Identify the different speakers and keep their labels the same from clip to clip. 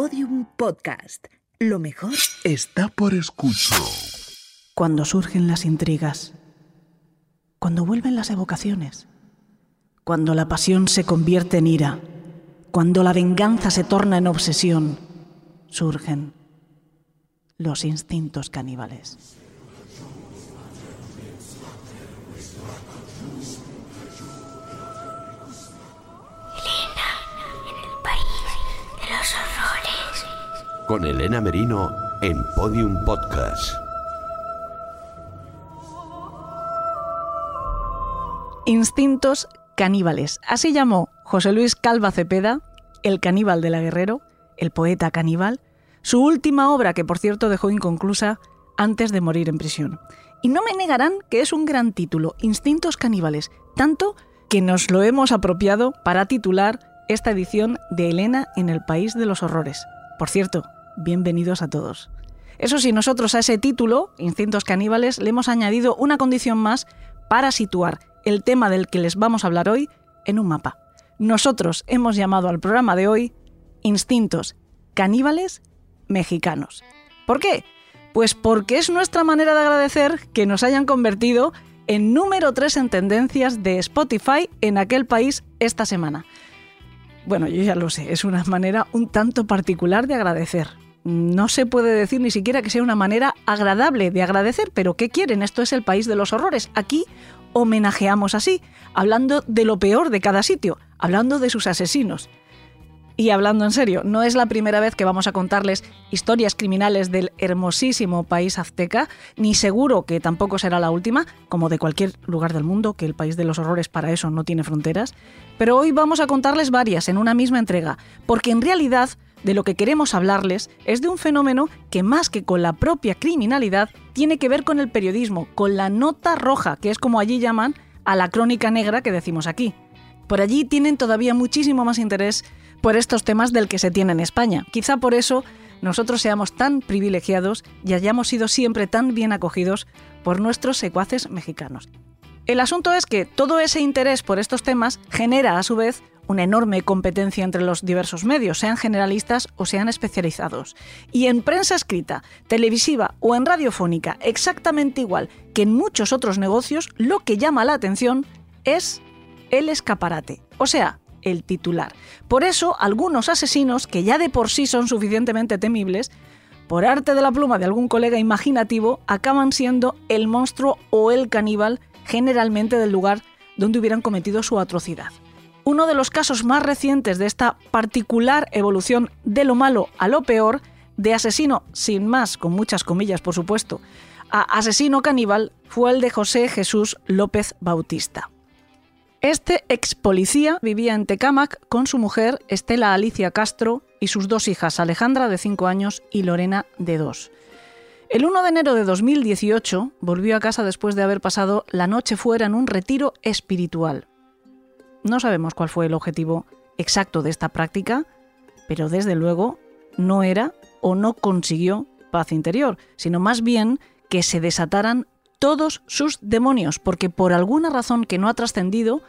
Speaker 1: Podium Podcast. Lo mejor
Speaker 2: está por escuchar.
Speaker 3: Cuando surgen las intrigas, cuando vuelven las evocaciones, cuando la pasión se convierte en ira, cuando la venganza se torna en obsesión, surgen los instintos caníbales.
Speaker 2: Con Elena Merino en Podium Podcast.
Speaker 3: Instintos caníbales. Así llamó José Luis Calva Cepeda, el caníbal de la Guerrero, el poeta caníbal, su última obra que por cierto dejó inconclusa antes de morir en prisión. Y no me negarán que es un gran título, Instintos caníbales, tanto que nos lo hemos apropiado para titular esta edición de Elena en el País de los Horrores. Por cierto, bienvenidos a todos. Eso sí, nosotros a ese título, Instintos Caníbales, le hemos añadido una condición más para situar el tema del que les vamos a hablar hoy en un mapa. Nosotros hemos llamado al programa de hoy Instintos Caníbales Mexicanos. ¿Por qué? Pues porque es nuestra manera de agradecer que nos hayan convertido en número 3 en tendencias de Spotify en aquel país esta semana. Bueno, yo ya lo sé, es una manera un tanto particular de agradecer. No se puede decir ni siquiera que sea una manera agradable de agradecer, pero ¿qué quieren? Esto es el país de los horrores. Aquí homenajeamos así, hablando de lo peor de cada sitio, hablando de sus asesinos. Y hablando en serio, no es la primera vez que vamos a contarles historias criminales del hermosísimo país azteca, ni seguro que tampoco será la última, como de cualquier lugar del mundo, que el país de los horrores para eso no tiene fronteras. Pero hoy vamos a contarles varias en una misma entrega, porque en realidad de lo que queremos hablarles es de un fenómeno que más que con la propia criminalidad tiene que ver con el periodismo, con la nota roja, que es como allí llaman a la crónica negra que decimos aquí. Por allí tienen todavía muchísimo más interés por estos temas del que se tiene en España. Quizá por eso nosotros seamos tan privilegiados y hayamos sido siempre tan bien acogidos por nuestros secuaces mexicanos. El asunto es que todo ese interés por estos temas genera a su vez una enorme competencia entre los diversos medios, sean generalistas o sean especializados. Y en prensa escrita, televisiva o en radiofónica, exactamente igual que en muchos otros negocios, lo que llama la atención es el escaparate, o sea, el titular. Por eso, algunos asesinos, que ya de por sí son suficientemente temibles, por arte de la pluma de algún colega imaginativo, acaban siendo el monstruo o el caníbal generalmente del lugar donde hubieran cometido su atrocidad. Uno de los casos más recientes de esta particular evolución de lo malo a lo peor, de asesino sin más, con muchas comillas por supuesto, a asesino caníbal, fue el de José Jesús López Bautista. Este ex policía vivía en Tecámac con su mujer Estela Alicia Castro y sus dos hijas, Alejandra de 5 años y Lorena de 2. El 1 de enero de 2018 volvió a casa después de haber pasado la noche fuera en un retiro espiritual. No sabemos cuál fue el objetivo exacto de esta práctica, pero desde luego no era o no consiguió paz interior, sino más bien que se desataran todos sus demonios, porque por alguna razón que no ha trascendido,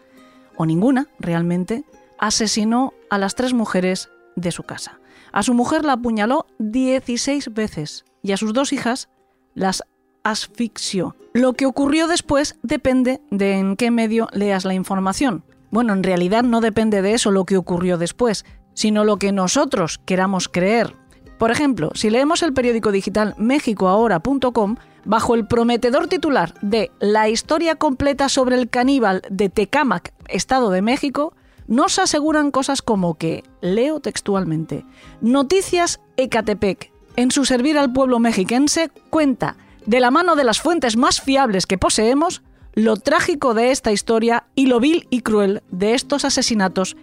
Speaker 3: o ninguna realmente, asesinó a las tres mujeres de su casa. A su mujer la apuñaló 16 veces y a sus dos hijas las asfixió. Lo que ocurrió después depende de en qué medio leas la información. Bueno, en realidad no depende de eso lo que ocurrió después, sino lo que nosotros queramos creer. Por ejemplo, si leemos el periódico digital mexicoahora.com, bajo el prometedor titular de La historia completa sobre el caníbal de Tecámac, Estado de México, nos aseguran cosas como que, leo textualmente, Noticias Ecatepec, en su servir al pueblo mexiquense, cuenta, de la mano de las fuentes más fiables que poseemos, lo trágico de esta historia y lo vil y cruel de estos asesinatos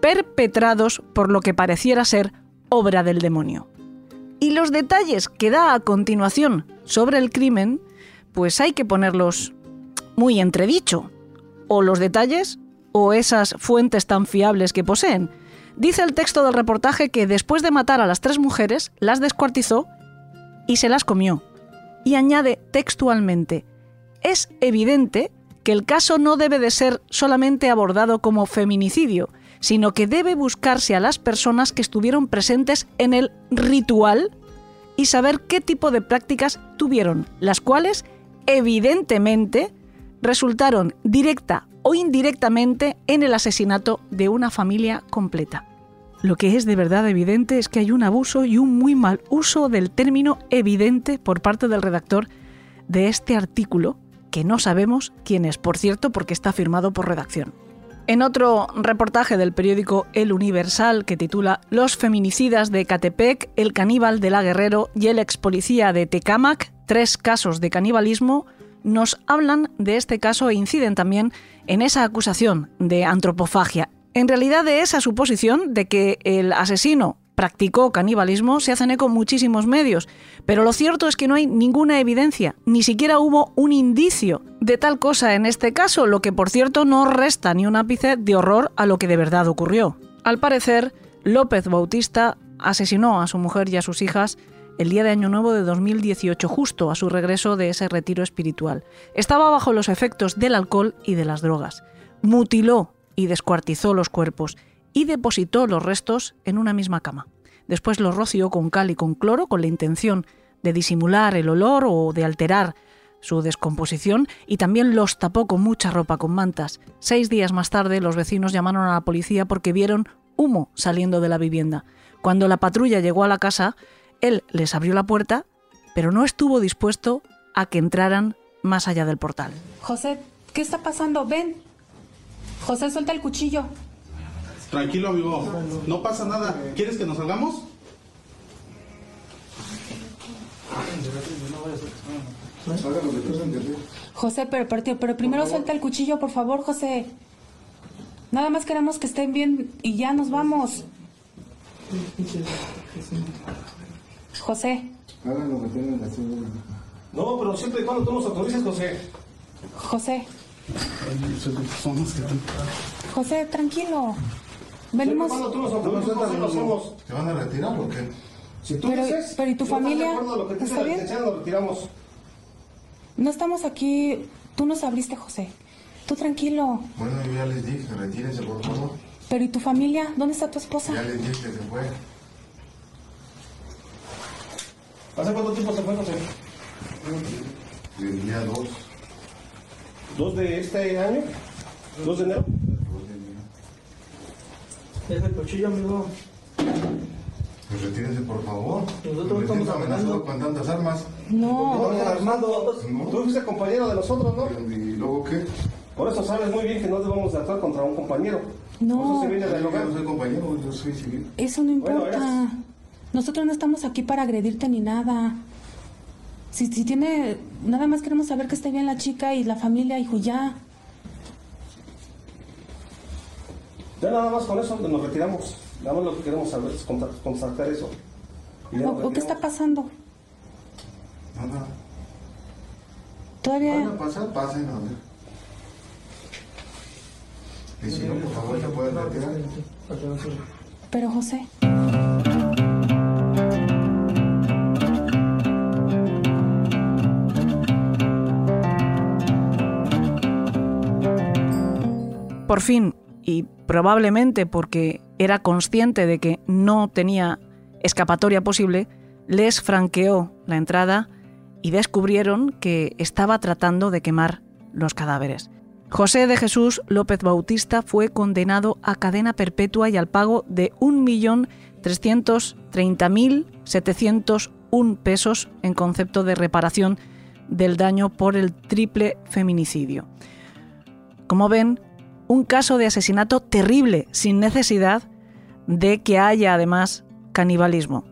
Speaker 3: perpetrados por lo que pareciera ser obra del demonio. Y los detalles que da a continuación sobre el crimen, pues hay que ponerlos muy entredicho. O los detalles o esas fuentes tan fiables que poseen. Dice el texto del reportaje que después de matar a las tres mujeres, las descuartizó y se las comió. Y añade textualmente, es evidente que el caso no debe de ser solamente abordado como feminicidio, sino que debe buscarse a las personas que estuvieron presentes en el ritual y saber qué tipo de prácticas tuvieron, las cuales evidentemente resultaron directa o indirectamente en el asesinato de una familia completa. Lo que es de verdad evidente es que hay un abuso y un muy mal uso del término evidente por parte del redactor de este artículo, que no sabemos quién es, por cierto, porque está firmado por redacción. En otro reportaje del periódico El Universal que titula Los feminicidas de Catepec, el caníbal de la Guerrero y el ex policía de Tecámac, tres casos de canibalismo, nos hablan de este caso e inciden también en esa acusación de antropofagia. En realidad de esa suposición de que el asesino practicó canibalismo se hacen eco muchísimos medios, pero lo cierto es que no hay ninguna evidencia, ni siquiera hubo un indicio de tal cosa en este caso, lo que por cierto no resta ni un ápice de horror a lo que de verdad ocurrió. Al parecer, López Bautista asesinó a su mujer y a sus hijas el día de Año Nuevo de 2018, justo a su regreso de ese retiro espiritual. Estaba bajo los efectos del alcohol y de las drogas. Mutiló y descuartizó los cuerpos y depositó los restos en una misma cama. Después los roció con cal y con cloro con la intención de disimular el olor o de alterar su descomposición y también los tapó con mucha ropa, con mantas. Seis días más tarde los vecinos llamaron a la policía porque vieron humo saliendo de la vivienda. Cuando la patrulla llegó a la casa, él les abrió la puerta, pero no estuvo dispuesto a que entraran más allá del portal.
Speaker 4: José, ¿qué está pasando? Ven. José, suelta el cuchillo.
Speaker 5: Tranquilo, amigo. No pasa nada. ¿Quieres que nos salgamos?
Speaker 4: José, pero, pero, pero primero suelta el cuchillo, por favor, José. Nada más queremos que estén bien y ya nos vamos. José.
Speaker 6: Hagan lo que tengan que hacer.
Speaker 5: No, pero siempre y cuando tú nos autorices, José.
Speaker 4: José.
Speaker 5: Somos que
Speaker 4: José, tranquilo. Venimos.
Speaker 5: Cuando tú nos autorices, nosotros lo hacemos.
Speaker 6: ¿Te van a retirar o qué?
Speaker 5: Si tú
Speaker 4: Pero-
Speaker 5: dices,
Speaker 4: pero ¿y tu familia? ¿Está bien?
Speaker 5: lo retiramos.
Speaker 4: No estamos aquí. Tú nos abriste, José. Tú tranquilo.
Speaker 6: Bueno, yo ya les dije, retírense por favor.
Speaker 4: Pero ¿y tu familia? ¿Dónde está tu esposa?
Speaker 6: Ya les dije que se fue.
Speaker 5: ¿Hace cuánto tiempo se fue, José?
Speaker 6: El día 2.
Speaker 5: ¿Dos de este año? ¿Dos de enero?
Speaker 7: Deja el cuchillo, amigo.
Speaker 6: Pues retírense por favor.
Speaker 7: Nosotros
Speaker 6: Me
Speaker 7: estamos
Speaker 6: amenazado con tantas armas.
Speaker 4: No.
Speaker 5: No, Armando, tú fuiste compañero de nosotros, ¿no?
Speaker 6: ¿Y luego qué?
Speaker 5: Por eso sabes muy bien que no debemos de actuar contra un compañero. Por
Speaker 4: No.
Speaker 5: eso se viene a
Speaker 6: Yo no soy compañero, yo soy civil.
Speaker 4: Eso no
Speaker 5: Bueno,
Speaker 4: importa. Nosotros no estamos aquí para agredirte ni nada. Si, si tiene. Nada más queremos saber que esté bien la chica y la familia, hijo, ya.
Speaker 5: Ya nada más con eso nos retiramos. Nada más lo que queremos saber es constatar eso. Y
Speaker 4: ¿O, qué está pasando?
Speaker 6: Nada.
Speaker 4: Todavía.
Speaker 6: Van a pasar, pasen a ver. Y si no, por favor, se pueden retirar.
Speaker 4: Pero José.
Speaker 3: Por fin, y probablemente porque era consciente de que no tenía escapatoria posible, les franqueó la entrada y descubrieron que estaba tratando de quemar los cadáveres. José de Jesús López Bautista fue condenado a cadena perpetua y al pago de 1.330.701 pesos en concepto de reparación del daño por el triple feminicidio. Como ven, un caso de asesinato terrible, sin necesidad de que haya además canibalismo.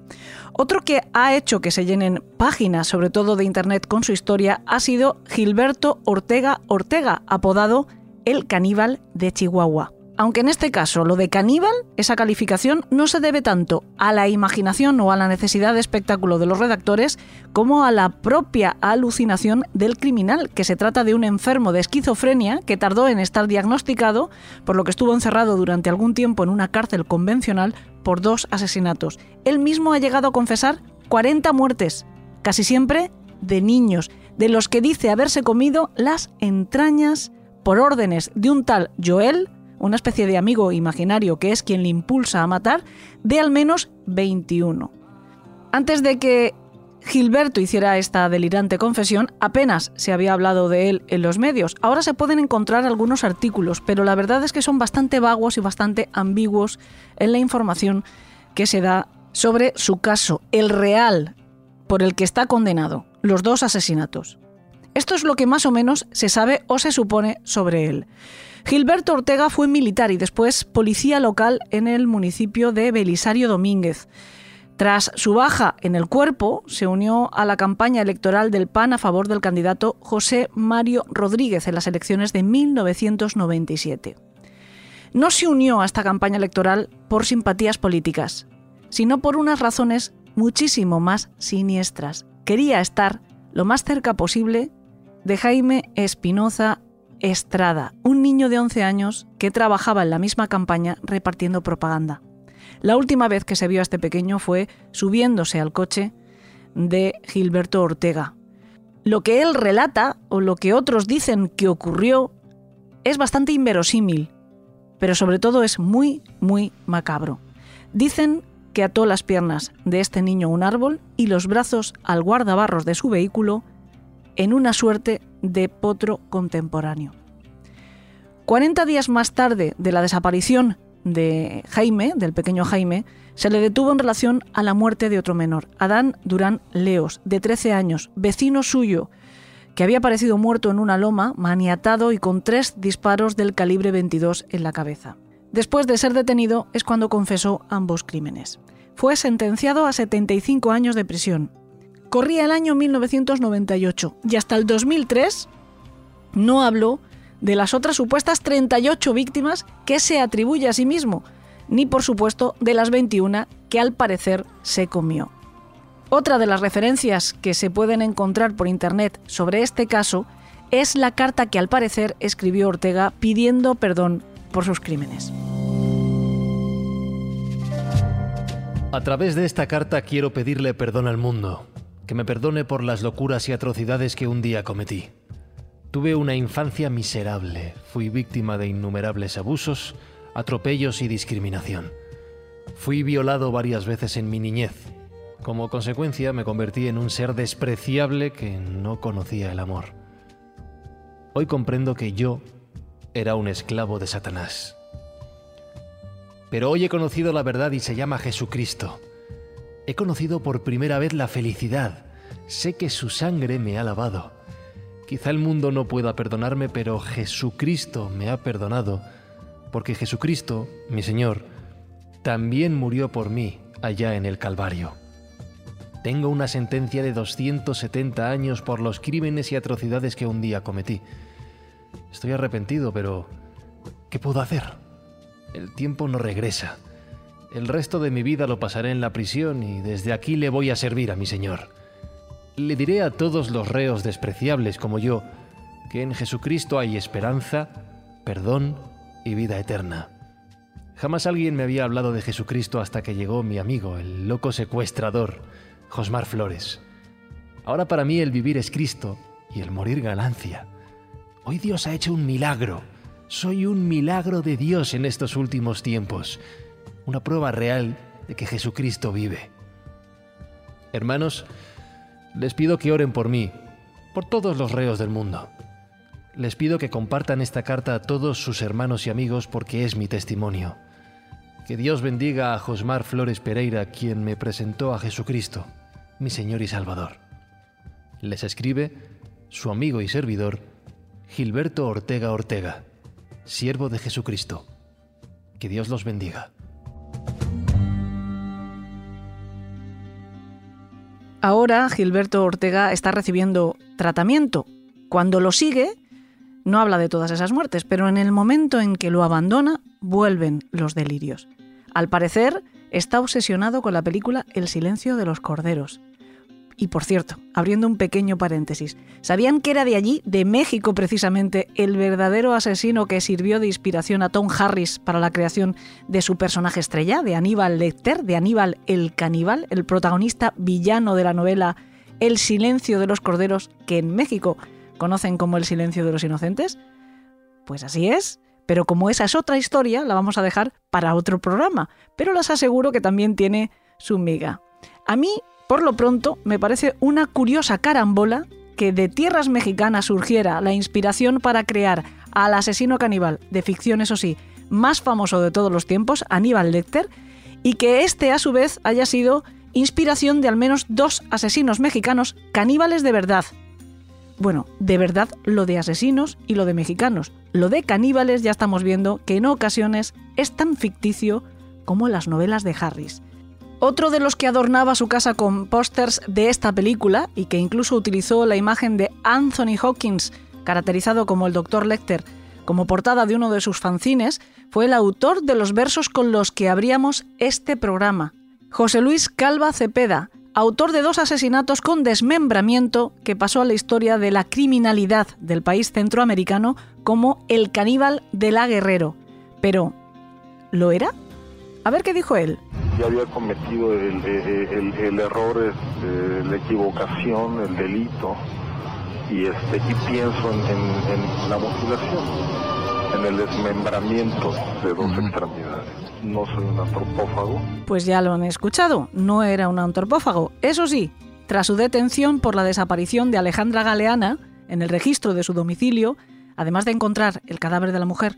Speaker 3: Otro que ha hecho que se llenen páginas, sobre todo de Internet, con su historia, ha sido Gilberto Ortega Ortega, apodado el caníbal de Chihuahua. Aunque en este caso lo de caníbal, esa calificación no se debe tanto a la imaginación o a la necesidad de espectáculo de los redactores como a la propia alucinación del criminal, que se trata de un enfermo de esquizofrenia que tardó en estar diagnosticado, por lo que estuvo encerrado durante algún tiempo en una cárcel convencional por dos asesinatos. Él mismo ha llegado a confesar 40 muertes, casi siempre de niños, de los que dice haberse comido las entrañas por órdenes de un tal Joel, una especie de amigo imaginario que es quien le impulsa a matar, de al menos 21. Antes de que Gilberto hiciera esta delirante confesión, apenas se había hablado de él en los medios. Ahora se pueden encontrar algunos artículos, pero la verdad es que son bastante vagos y bastante ambiguos en la información que se da sobre su caso, el real por el que está condenado, los dos asesinatos. Esto es lo que más o menos se sabe o se supone sobre él. Gilberto Ortega fue militar y después policía local en el municipio de Belisario Domínguez. Tras su baja en el cuerpo, se unió a la campaña electoral del PAN a favor del candidato José Mario Rodríguez en las elecciones de 1997. No se unió a esta campaña electoral por simpatías políticas, sino por unas razones muchísimo más siniestras. Quería estar lo más cerca posible de Jaime Espinoza Estrada, un niño de 11 años que trabajaba en la misma campaña repartiendo propaganda. La última vez que se vio a este pequeño fue subiéndose al coche de Gilberto Ortega. Lo que él relata, o lo que otros dicen que ocurrió, es bastante inverosímil, pero sobre todo es muy, muy macabro. Dicen que ató las piernas de este niño a un árbol y los brazos al guardabarros de su vehículo en una suerte de potro contemporáneo. 40 días más tarde de la desaparición de Jaime, del pequeño Jaime, se le detuvo en relación a la muerte de otro menor, Adán Durán Leos, de 13 años, vecino suyo, que había aparecido muerto en una loma, maniatado y con tres disparos del calibre 22 en la cabeza. Después de ser detenido es cuando confesó ambos crímenes. Fue sentenciado a 75 años de prisión. Corría el año 1998 y hasta el 2003 no habló de las otras supuestas 38 víctimas que se atribuye a sí mismo, ni por supuesto de las 21 que al parecer se comió. Otra de las referencias que se pueden encontrar por Internet sobre este caso es la carta que al parecer escribió Ortega pidiendo perdón por sus crímenes.
Speaker 8: A través de esta carta quiero pedirle perdón al mundo, que me perdone por las locuras y atrocidades que un día cometí. Tuve una infancia miserable, fui víctima de innumerables abusos, atropellos y discriminación. Fui violado varias veces en mi niñez. Como consecuencia me convertí en un ser despreciable que no conocía el amor. Hoy comprendo que yo era un esclavo de Satanás. Pero hoy he conocido la verdad y se llama Jesucristo. He conocido por primera vez la felicidad. Sé que su sangre me ha lavado. Quizá el mundo no pueda perdonarme, pero Jesucristo me ha perdonado, porque Jesucristo, mi Señor, también murió por mí allá en el Calvario. Tengo una sentencia de 270 años por los crímenes y atrocidades que un día cometí. Estoy arrepentido, pero ¿qué puedo hacer? El tiempo no regresa. El resto de mi vida lo pasaré en la prisión y desde aquí le voy a servir a mi Señor. Le diré a todos los reos despreciables como yo que en Jesucristo hay esperanza, perdón y vida eterna. Jamás alguien me había hablado de Jesucristo hasta que llegó mi amigo, el loco secuestrador, Josmar Flores. Ahora para mí el vivir es Cristo y el morir ganancia. Hoy Dios ha hecho un milagro. Soy un milagro de Dios en estos últimos tiempos. Una prueba real de que Jesucristo vive. Hermanos, les pido que oren por mí, por todos los reos del mundo. Les pido que compartan esta carta a todos sus hermanos y amigos porque es mi testimonio. Que Dios bendiga a Josmar Flores Pereira, quien me presentó a Jesucristo, mi Señor y Salvador. Les escribe su amigo y servidor, Gilberto Ortega Ortega, siervo de Jesucristo. Que Dios los bendiga.
Speaker 3: Ahora Gilberto Ortega está recibiendo tratamiento. Cuando lo sigue, no habla de todas esas muertes, pero en el momento en que lo abandona, vuelven los delirios. Al parecer, está obsesionado con la película El silencio de los corderos. Y por cierto, abriendo un pequeño paréntesis, ¿sabían que era de allí, de México precisamente, el verdadero asesino que sirvió de inspiración a Tom Harris para la creación de su personaje estrella, de Aníbal Lecter, de Aníbal el caníbal, el protagonista villano de la novela El silencio de los corderos, que en México conocen como El silencio de los inocentes? Pues así es, Pero como esa es otra historia, la vamos a dejar para otro programa. Pero les aseguro que también tiene su miga. A mí, por lo pronto, me parece una curiosa carambola que de tierras mexicanas surgiera la inspiración para crear al asesino caníbal, de ficción eso sí, más famoso de todos los tiempos, Aníbal Lecter, y que este a su vez haya sido inspiración de al menos dos asesinos mexicanos caníbales de verdad. Bueno, de verdad lo de asesinos y lo de mexicanos. Lo de caníbales ya estamos viendo que en ocasiones es tan ficticio como las novelas de Harris. Otro de los que adornaba su casa con pósters de esta película y que incluso utilizó la imagen de Anthony Hawkins, caracterizado como el Dr. Lecter, como portada de uno de sus fanzines, fue el autor de los versos con los que abríamos este programa, José Luis Calva Cepeda, autor de dos asesinatos con desmembramiento que pasó a la historia de la criminalidad del país centroamericano como el caníbal de la Guerrero. Pero, ¿lo era? A ver qué dijo él.
Speaker 9: Ya había cometido el, el, el error, este, la equivocación, el delito, y, este, y pienso en, en, la mutilación, en el desmembramiento de dos extremidades. No soy un antropófago.
Speaker 3: Pues ya lo han escuchado, no era un antropófago. Eso sí, tras su detención por la desaparición de Alejandra Galeana, en el registro de su domicilio, además de encontrar el cadáver de la mujer,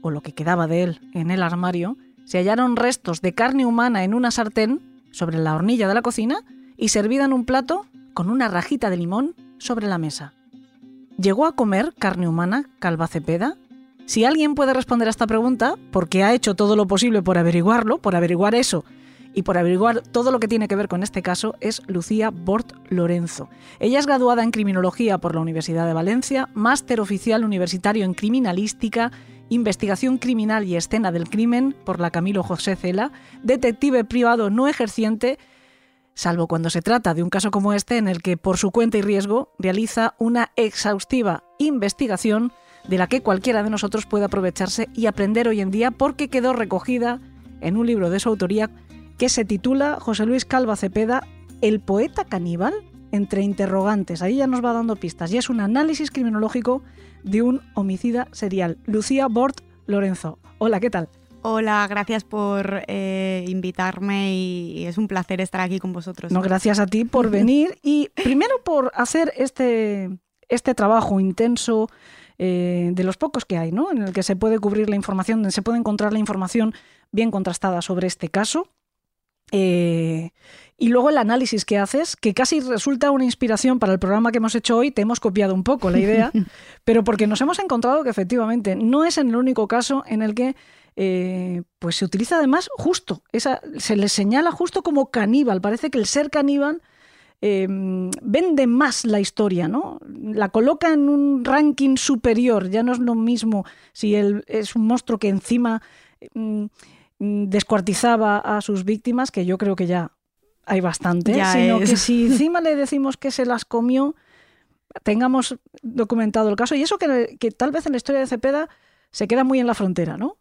Speaker 3: o lo que quedaba de él, en el armario, se hallaron restos de carne humana en una sartén sobre la hornilla de la cocina y servida en un plato con una rajita de limón sobre la mesa. ¿Llegó a comer carne humana Calva Cepeda? Si alguien puede responder a esta pregunta, porque ha hecho todo lo posible por averiguarlo, por averiguar eso y por averiguar todo lo que tiene que ver con este caso, es Lucía Bort Lorenzo. Ella es graduada en Criminología por la Universidad de Valencia, máster oficial universitario en Criminalística Investigación Criminal y Escena del Crimen por la Camilo José Cela, detective privado no ejerciente, salvo cuando se trata de un caso como este en el que por su cuenta y riesgo realiza una exhaustiva investigación de la que cualquiera de nosotros puede aprovecharse y aprender hoy en día porque quedó recogida en un libro de su autoría que se titula José Luis Calva Cepeda, El poeta caníbal, entre interrogantes. Ahí ya nos va dando pistas y es un análisis criminológico de un homicida serial. Lucía Bort Lorenzo. Hola, ¿qué tal?
Speaker 10: Hola, gracias por eh, invitarme y es un placer estar aquí con vosotros.
Speaker 3: No, gracias a ti por venir y primero por hacer este, este trabajo intenso eh, de los pocos que hay, ¿no? En el que se puede cubrir la información, donde se puede encontrar la información bien contrastada sobre este caso. Eh, y luego el análisis que haces, que casi resulta una inspiración para el programa que hemos hecho hoy, te hemos copiado un poco la idea, pero porque nos hemos encontrado que efectivamente no es en el único caso en el que eh, pues se utiliza además justo, esa, se le señala justo como caníbal. Parece que el ser caníbal em, vende más la historia, ¿no? La coloca en un ranking superior. Ya no es lo mismo si él es un monstruo que encima mm, descuartizaba a sus víctimas, que yo creo que ya hay bastante, sino que si encima le decimos que se las comió, tengamos documentado el caso. Y eso que, que tal vez en la historia de Cepeda se queda muy en la frontera, ¿no?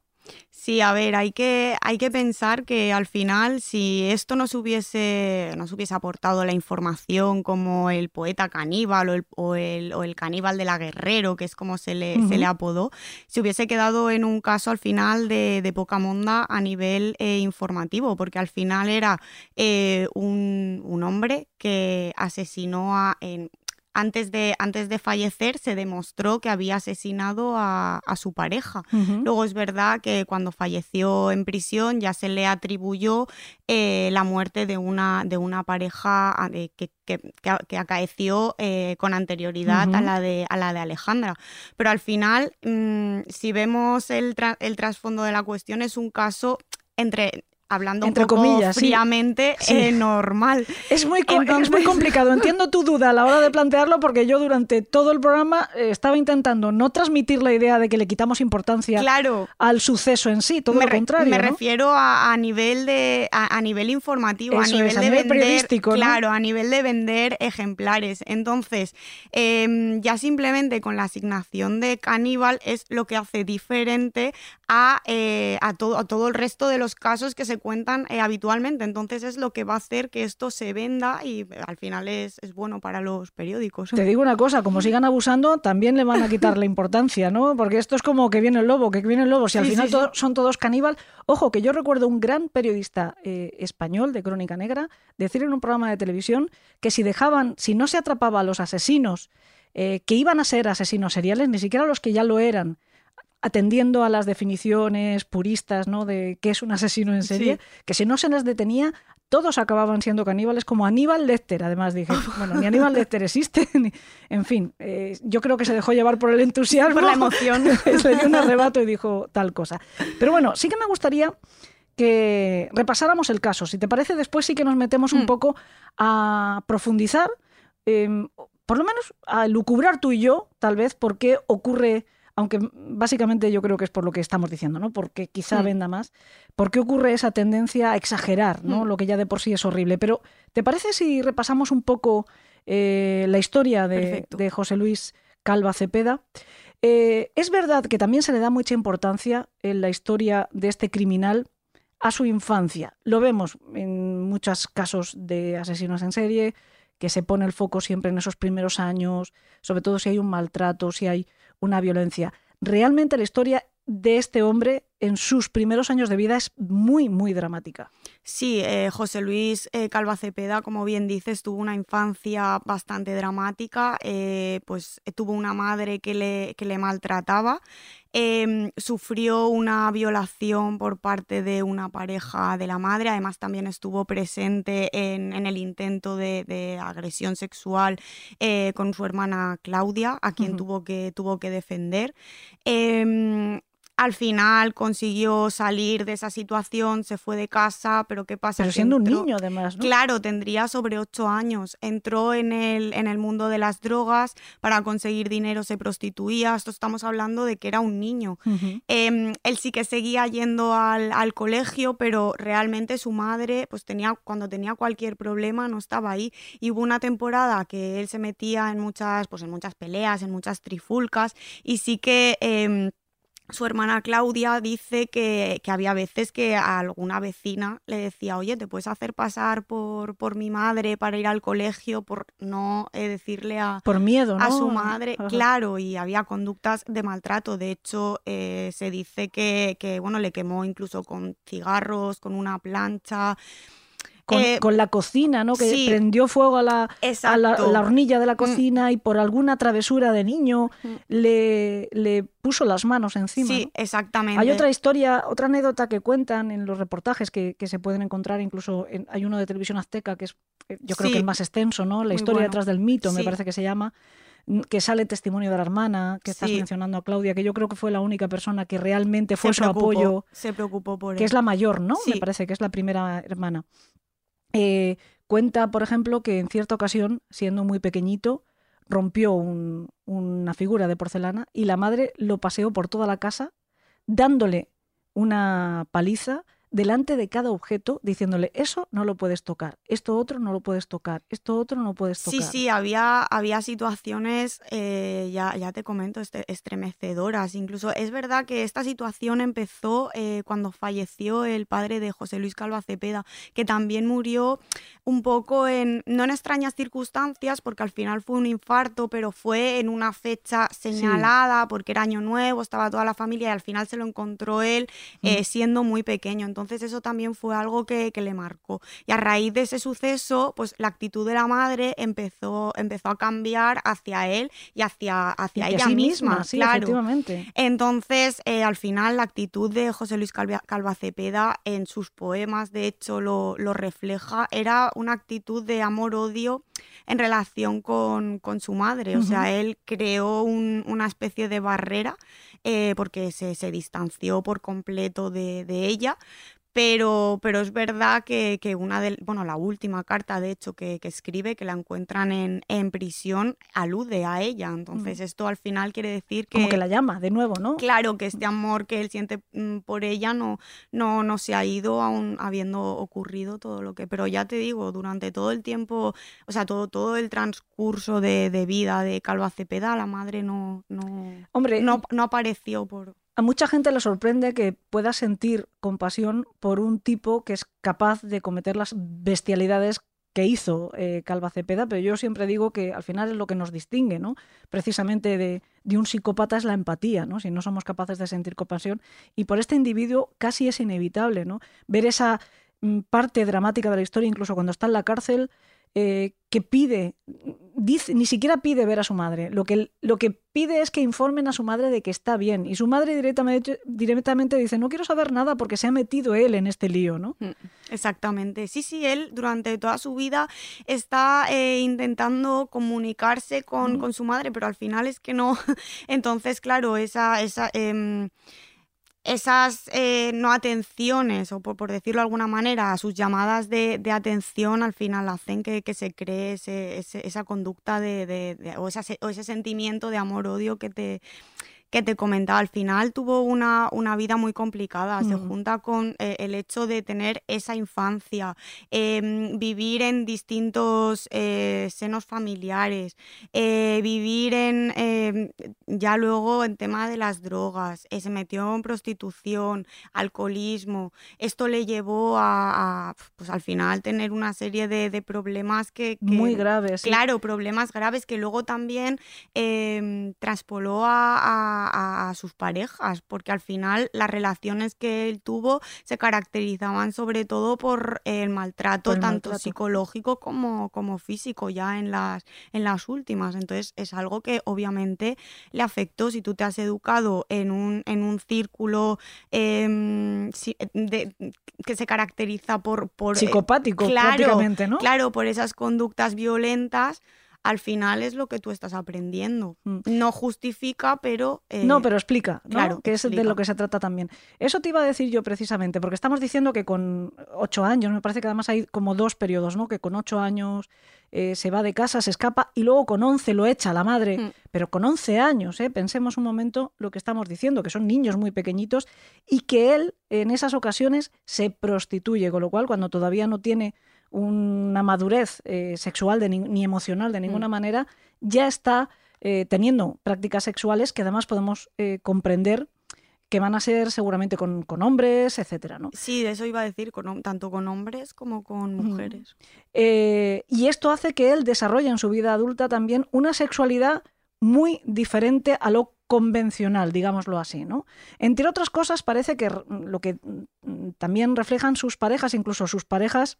Speaker 10: Sí, a ver, hay que, hay que pensar que al final, si esto nos hubiese, nos hubiese aportado la información como el poeta caníbal o el, o el, o el caníbal de la guerrero, que es como se le, se le apodó, se hubiese quedado en un caso al final de, de poca monda a nivel eh, informativo, porque al final era eh, un, un, hombre que asesinó a, en, antes de, antes de fallecer se demostró que había asesinado a, su pareja. Luego es verdad que cuando falleció en prisión ya se le atribuyó eh, la muerte de una, de una pareja ah, que, que, acaeció eh, con anterioridad a, la de, a la de Alejandra. Pero al final, mm, si vemos el, el trasfondo de la cuestión, es un caso entre hablando Entre un poco comillas, fríamente, eh, normal.
Speaker 3: Es muy, es muy complicado. Entiendo tu duda a la hora de plantearlo porque yo durante todo el programa eh, estaba intentando no transmitir la idea de que le quitamos importancia al suceso en sí, todo lo contrario.
Speaker 10: Me refiero a, nivel de a, nivel informativo, a nivel de vender, periodístico, claro, a nivel de vender ejemplares. Entonces, em, ya simplemente con la asignación de caníbal es lo que hace diferente a, eh, a, todo, a todo el resto de los casos que se cuentan eh, habitualmente. Entonces es lo que va a hacer que esto se venda y eh, al final es, es bueno para los periódicos.
Speaker 3: Te digo una cosa, como sigan abusando, también le van a quitar la importancia, ¿no? Porque esto es como que viene el lobo, que viene el lobo. Si al
Speaker 10: Sí,
Speaker 3: final
Speaker 10: sí,
Speaker 3: son todos caníbal. Ojo, que yo recuerdo un gran periodista eh, español de Crónica Negra decir en un programa de televisión que si dejaban, si no se atrapaba a los asesinos eh, que iban a ser asesinos seriales, ni siquiera los que ya lo eran, atendiendo a las definiciones puristas ¿no? de qué es un asesino en serie,
Speaker 10: Sí.
Speaker 3: que si no se les detenía, todos acababan siendo caníbales, como Aníbal Lecter. Además dije, bueno, ni Aníbal Lecter existe, ni- en fin, eh, yo creo que se dejó llevar por el entusiasmo,
Speaker 10: Por la emoción.
Speaker 3: le dio un arrebato y dijo tal cosa. Pero bueno, sí que me gustaría que repasáramos el caso. Si te parece, después sí que nos metemos un
Speaker 10: Mm.
Speaker 3: poco a profundizar, eh, por lo menos a lucubrar tú y yo, tal vez, por qué ocurre, aunque básicamente yo creo que es por lo que estamos diciendo, ¿no? Porque quizá
Speaker 10: Mm.
Speaker 3: venda más, por qué ocurre esa tendencia a exagerar, ¿no?
Speaker 10: Mm.
Speaker 3: Lo que ya de por sí es horrible. Pero, ¿te parece si repasamos un poco eh, la historia de José Luis Calva Cepeda? Eh, es verdad que también se le da mucha importancia en la historia de este criminal a su infancia. Lo vemos en muchos casos de asesinos en serie, que se pone el foco siempre en esos primeros años, sobre todo si hay un maltrato, si hay una violencia. Realmente la historia de este hombre en sus primeros años de vida es muy, muy dramática.
Speaker 10: Sí, eh, José Luis eh, Calva Cepeda, como bien dices, tuvo una infancia bastante dramática, eh, pues eh, tuvo una madre que le, que le maltrataba, em, sufrió una violación por parte de una pareja de la madre, además también estuvo presente en, en el intento de, de agresión sexual con su hermana Claudia, a quien tuvo, que, tuvo que defender. Al final consiguió salir de esa situación, se fue de casa, pero ¿qué pasa?
Speaker 3: Pero siendo un niño, además, ¿no?
Speaker 10: Claro, tendría sobre ocho años. Entró en el, en el mundo de las drogas, para conseguir dinero se prostituía. Esto estamos hablando de que era un niño. Em, él sí que seguía yendo al, al colegio, pero realmente su madre, pues tenía, cuando tenía cualquier problema, no estaba ahí. Y hubo una temporada que él se metía en muchas, pues en muchas peleas, en muchas trifulcas, y sí que em, su hermana Claudia dice que, que había veces que a alguna vecina le decía, oye, ¿te puedes hacer pasar por, por mi madre para ir al colegio? Por no eh, decirle a,
Speaker 3: Por miedo, ¿no?
Speaker 10: a su madre,
Speaker 3: Ajá.
Speaker 10: claro, y había conductas de maltrato. De hecho, eh, se dice que, que, bueno, le quemó incluso con cigarros, con una plancha.
Speaker 3: Con,
Speaker 10: Eh,
Speaker 3: con la cocina, ¿no? Que
Speaker 10: sí.
Speaker 3: prendió fuego a la, a la,
Speaker 10: Exacto.
Speaker 3: la hornilla de la
Speaker 10: Mm.
Speaker 3: cocina y por alguna travesura de niño
Speaker 10: Mm.
Speaker 3: le, le puso las manos encima.
Speaker 10: sí,
Speaker 3: ¿no?
Speaker 10: exactamente.
Speaker 3: Hay otra historia, otra anécdota que cuentan en los reportajes que, que se pueden encontrar, incluso en- hay uno de Televisión Azteca que es, eh, yo creo
Speaker 10: Sí.
Speaker 3: que el más extenso, ¿no? La historia
Speaker 10: bueno.
Speaker 3: detrás del mito, me parece que se llama, que sale testimonio de la hermana, que estás
Speaker 10: Sí.
Speaker 3: mencionando a Claudia, que yo creo que fue la única persona que realmente
Speaker 10: Se
Speaker 3: fue su
Speaker 10: preocupó,
Speaker 3: apoyo,
Speaker 10: Se preocupó por
Speaker 3: que
Speaker 10: él.
Speaker 3: es la mayor, ¿no? Me parece que es la primera hermana. Eh, cuenta, por ejemplo, que en cierta ocasión, siendo muy pequeñito, rompió un- una figura de porcelana y la madre lo paseó por toda la casa dándole una paliza delante de cada objeto, diciéndole, eso no lo puedes tocar, esto otro no lo puedes tocar, esto otro no puedes tocar.
Speaker 10: Sí, sí, había, había situaciones, eh, ya, ya te comento, este- estremecedoras. Incluso es verdad que esta situación empezó eh, cuando falleció el padre de José Luis Calva Cepeda, que también murió un poco en, no en extrañas circunstancias, porque al final fue un infarto, pero fue en una fecha señalada, porque era año nuevo, estaba toda la familia y al final se lo encontró él eh, siendo muy pequeño. Entonces eso también fue algo que, que le marcó. Y a raíz de ese suceso, pues la actitud de la madre empezó, empezó a cambiar hacia él y hacia, hacia
Speaker 3: Y
Speaker 10: ella
Speaker 3: así
Speaker 10: misma,
Speaker 3: sí,
Speaker 10: claro.
Speaker 3: efectivamente.
Speaker 10: Entonces, eh, al final, la actitud de José Luis Calva, Calva Cepeda en sus poemas, de hecho, lo, lo refleja, era una actitud de amor-odio en relación con, con su madre. O sea,
Speaker 3: Ujú.
Speaker 10: él creó un- una especie de barrera eh, porque se, se distanció por completo de, de ella. Pero, pero es verdad que, que una de, bueno, la última carta, de hecho, que, que escribe, que la encuentran en, en prisión, alude a ella. Entonces, esto al final quiere decir que,
Speaker 3: Como que la llama de nuevo, ¿no?
Speaker 10: Claro, que este amor que él siente mm, por ella no, no, no se ha ido aún habiendo ocurrido todo lo que. Pero ya te digo, durante todo el tiempo, o sea, todo, todo el transcurso de, de vida de Calva Cepeda, la madre no, no,
Speaker 3: Hombre,
Speaker 10: no, no apareció por.
Speaker 3: A mucha gente le sorprende que pueda sentir compasión por un tipo que es capaz de cometer las bestialidades que hizo eh, Calva Cepeda, pero yo siempre digo que al final es lo que nos distingue, ¿no? Precisamente de, de, un psicópata es la empatía, ¿no? Si no somos capaces de sentir compasión. Y por este individuo casi es inevitable, ¿no? Ver esa mm, parte dramática de la historia, incluso cuando está en la cárcel, eh, que pide, dice, ni siquiera pide ver a su madre, lo que, lo que pide es que informen a su madre de que está bien. Y su madre directamente, directamente dice, no quiero saber nada porque se ha metido él en este lío, ¿no?
Speaker 10: Mm, exactamente. Sí, sí, él durante toda su vida está eh, intentando comunicarse con, mm. con, su madre, pero al final es que no. Entonces, claro, esa... esa eh, esas eh, no atenciones, o por, decirlo de alguna manera, sus llamadas de, atención al final hacen que, se cree esa conducta de, o, o, ese sentimiento de amor-odio que te, que te comentaba, al final tuvo una, una vida muy complicada, se junta con eh, el hecho de tener esa infancia, em, vivir en distintos eh, senos familiares, eh, vivir en, em, ya luego en tema de las drogas, se metió en prostitución, alcoholismo, esto le llevó a, pues al final tener una serie de, problemas que,
Speaker 3: Muy graves.
Speaker 10: Claro, problemas graves que luego también em, traspoló a a, sus parejas, porque al final las relaciones que él tuvo se caracterizaban sobre todo por el maltrato, tanto psicológico como, como físico, ya en las, en las últimas. Entonces es algo que obviamente le afectó si tú te has educado en un, en un círculo em, que se caracteriza por... por
Speaker 3: eh, Psicopático, prácticamente, ¿no?
Speaker 10: Claro, por esas conductas violentas al final es lo que tú estás aprendiendo. Mm. No justifica, pero...
Speaker 3: Eh, no, pero explica, Claro, que es de lo que se trata también. Eso te iba a decir yo precisamente, porque estamos diciendo que con ocho años, me parece que además hay como dos periodos, ¿no? Que con ocho años eh, se va de casa, se escapa y luego con once lo echa la madre, mm. pero con once años, ¿eh? pensemos un momento lo que estamos diciendo, que son niños muy pequeñitos y que él en esas ocasiones se prostituye, con lo cual cuando todavía no tiene una madurez eh, sexual ni, emocional de ninguna mm. manera, ya está eh, teniendo prácticas sexuales que además podemos eh, comprender que van a ser seguramente con, hombres, etcétera, ¿no?
Speaker 10: Sí, de eso iba a decir, con, tanto con hombres como con mujeres.
Speaker 3: y esto hace que él desarrolle en su vida adulta también una sexualidad muy diferente a lo convencional, digámoslo así, ¿no? Entre otras cosas, parece que lo que mm, también reflejan sus parejas, incluso sus parejas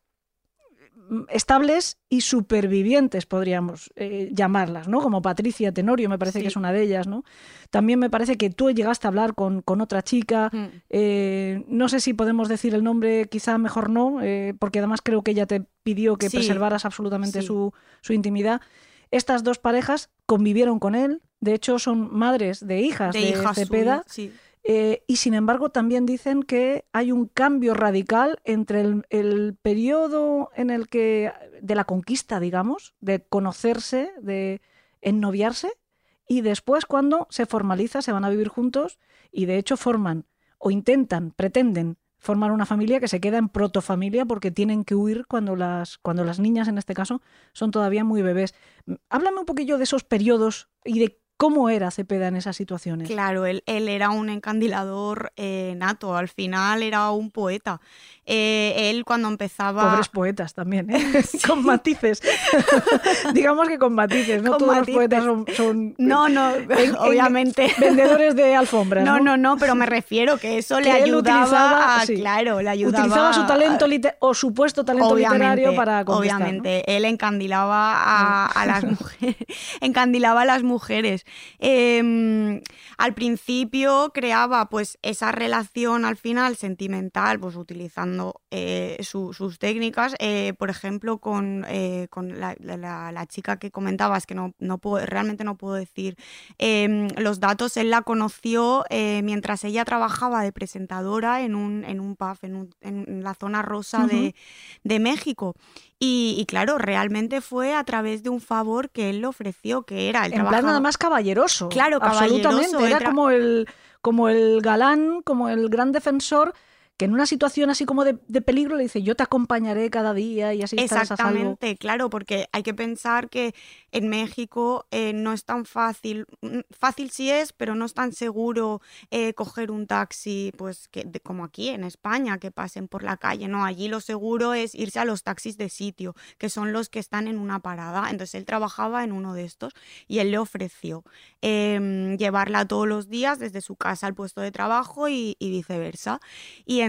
Speaker 3: estables y supervivientes, podríamos eh, llamarlas, ¿no? Como Patricia Tenorio, me parece que es una de ellas, ¿no? También me parece que tú llegaste a hablar con, otra chica, mm. eh, no sé si podemos decir el nombre, quizá mejor no, eh, porque además creo que ella te pidió que preservaras absolutamente su, su, intimidad. Estas dos parejas convivieron con él, de hecho son madres de hijas de, de Cepeda. Sí eh, y sin embargo, también dicen que hay un cambio radical entre el, periodo en el que de la conquista, digamos, de conocerse, de ennoviarse, y después cuando se formaliza, se van a vivir juntos y de hecho forman o intentan, pretenden formar una familia que se queda en protofamilia porque tienen que huir cuando las, cuando las niñas, en este caso, son todavía muy bebés. Háblame un poquillo de esos periodos y de ¿Cómo era Cepeda en esas situaciones?
Speaker 10: Claro, él, él era un encandilador eh, nato, al final era un poeta. Eh, él cuando empezaba...
Speaker 3: Pobres poetas también, ¿eh? con matices. Digamos que con matices, no todos los poetas son,
Speaker 10: No, no, obviamente.
Speaker 3: vendedores de alfombras.
Speaker 10: No, no, no, pero me refiero que eso le ayudaba a, Claro, le ayudaba...
Speaker 3: Utilizaba su talento o supuesto talento literario para conquistar.
Speaker 10: Obviamente, él encandilaba a, a las mujeres. encandilaba a las mujeres. Em, al principio creaba pues esa relación al final sentimental, pues utilizando eh, sus técnicas, eh, por ejemplo, con, eh, la, chica que comentabas, que no, no puedo, realmente no puedo decir em, los datos, él la conoció mientras ella trabajaba de presentadora en un, en un pub, en, la zona rosa de, de México. Y, claro, realmente fue a través de un favor que él le ofreció, que era el
Speaker 3: En
Speaker 10: plan
Speaker 3: nada más caballeroso.
Speaker 10: Claro, caballeroso.
Speaker 3: Absolutamente. Era como el, como el galán, como el gran defensor que en una situación así como de, peligro le dice, yo te acompañaré cada día y así estarás
Speaker 10: a salvo. Exactamente, claro, porque hay que pensar que en México eh, no es tan fácil, mm, fácil sí es, pero no es tan seguro eh, coger un taxi, pues que, como aquí en España, que pasen por la calle, no, allí lo seguro es irse a los taxis de sitio, que son los que están en una parada. Entonces él trabajaba en uno de estos y él le ofreció em, llevarla todos los días desde su casa al puesto de trabajo y, viceversa.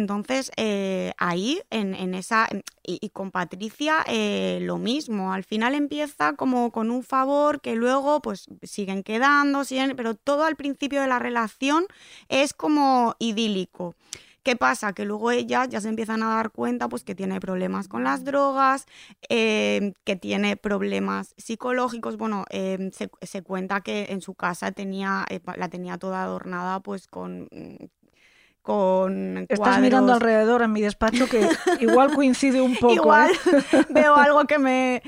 Speaker 10: Entonces eh, ahí, en, esa, y, con Patricia eh, lo mismo, al final empieza como con un favor que luego pues siguen quedando, siguen, pero todo al principio de la relación es como idílico. ¿Qué pasa? Que luego ellas ya se empiezan a dar cuenta pues, que tiene problemas con las drogas, eh, que tiene problemas psicológicos. Bueno, se, se, cuenta que en su casa tenía, la tenía toda adornada pues con mm, con
Speaker 3: Estás mirando alrededor en mi despacho que igual coincide un poco.
Speaker 10: igual ¿eh? veo algo que me...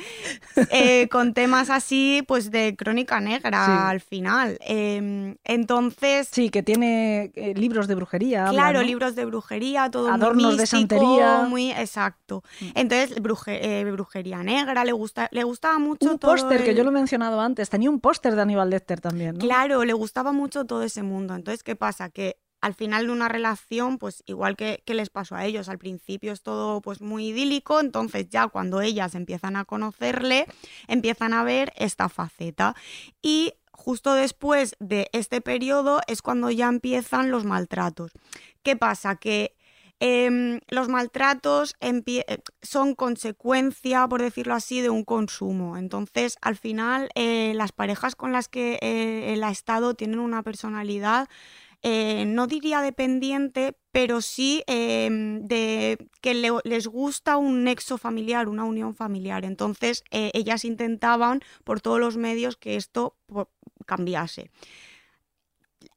Speaker 10: Eh, con temas así, pues de crónica negra al final. Em, entonces...
Speaker 3: Sí, que tiene eh, libros de brujería.
Speaker 10: Claro, libros de brujería, todo
Speaker 3: Adornos
Speaker 10: muy
Speaker 3: de santería.
Speaker 10: Muy exacto. Mm. Entonces, brujería negra, le, gusta, le gustaba mucho
Speaker 3: Un póster, que yo lo he mencionado antes, tenía un póster de Aníbal Lecter también.
Speaker 10: Claro, le gustaba mucho todo ese mundo. Entonces, ¿qué pasa? Que al final de una relación, pues igual que, les pasó a ellos, al principio es todo pues muy idílico, entonces ya cuando ellas empiezan a conocerle, empiezan a ver esta faceta. Y justo después de este periodo es cuando ya empiezan los maltratos. ¿Qué pasa? Que em, los maltratos eh, son consecuencia, por decirlo así, de un consumo. Entonces, al final, eh, las parejas con las que eh, él ha estado tienen una personalidad eh, no diría dependiente, pero sí em, de que les gusta un nexo familiar, una unión familiar. Entonces, eh, ellas intentaban por todos los medios que esto cambiase.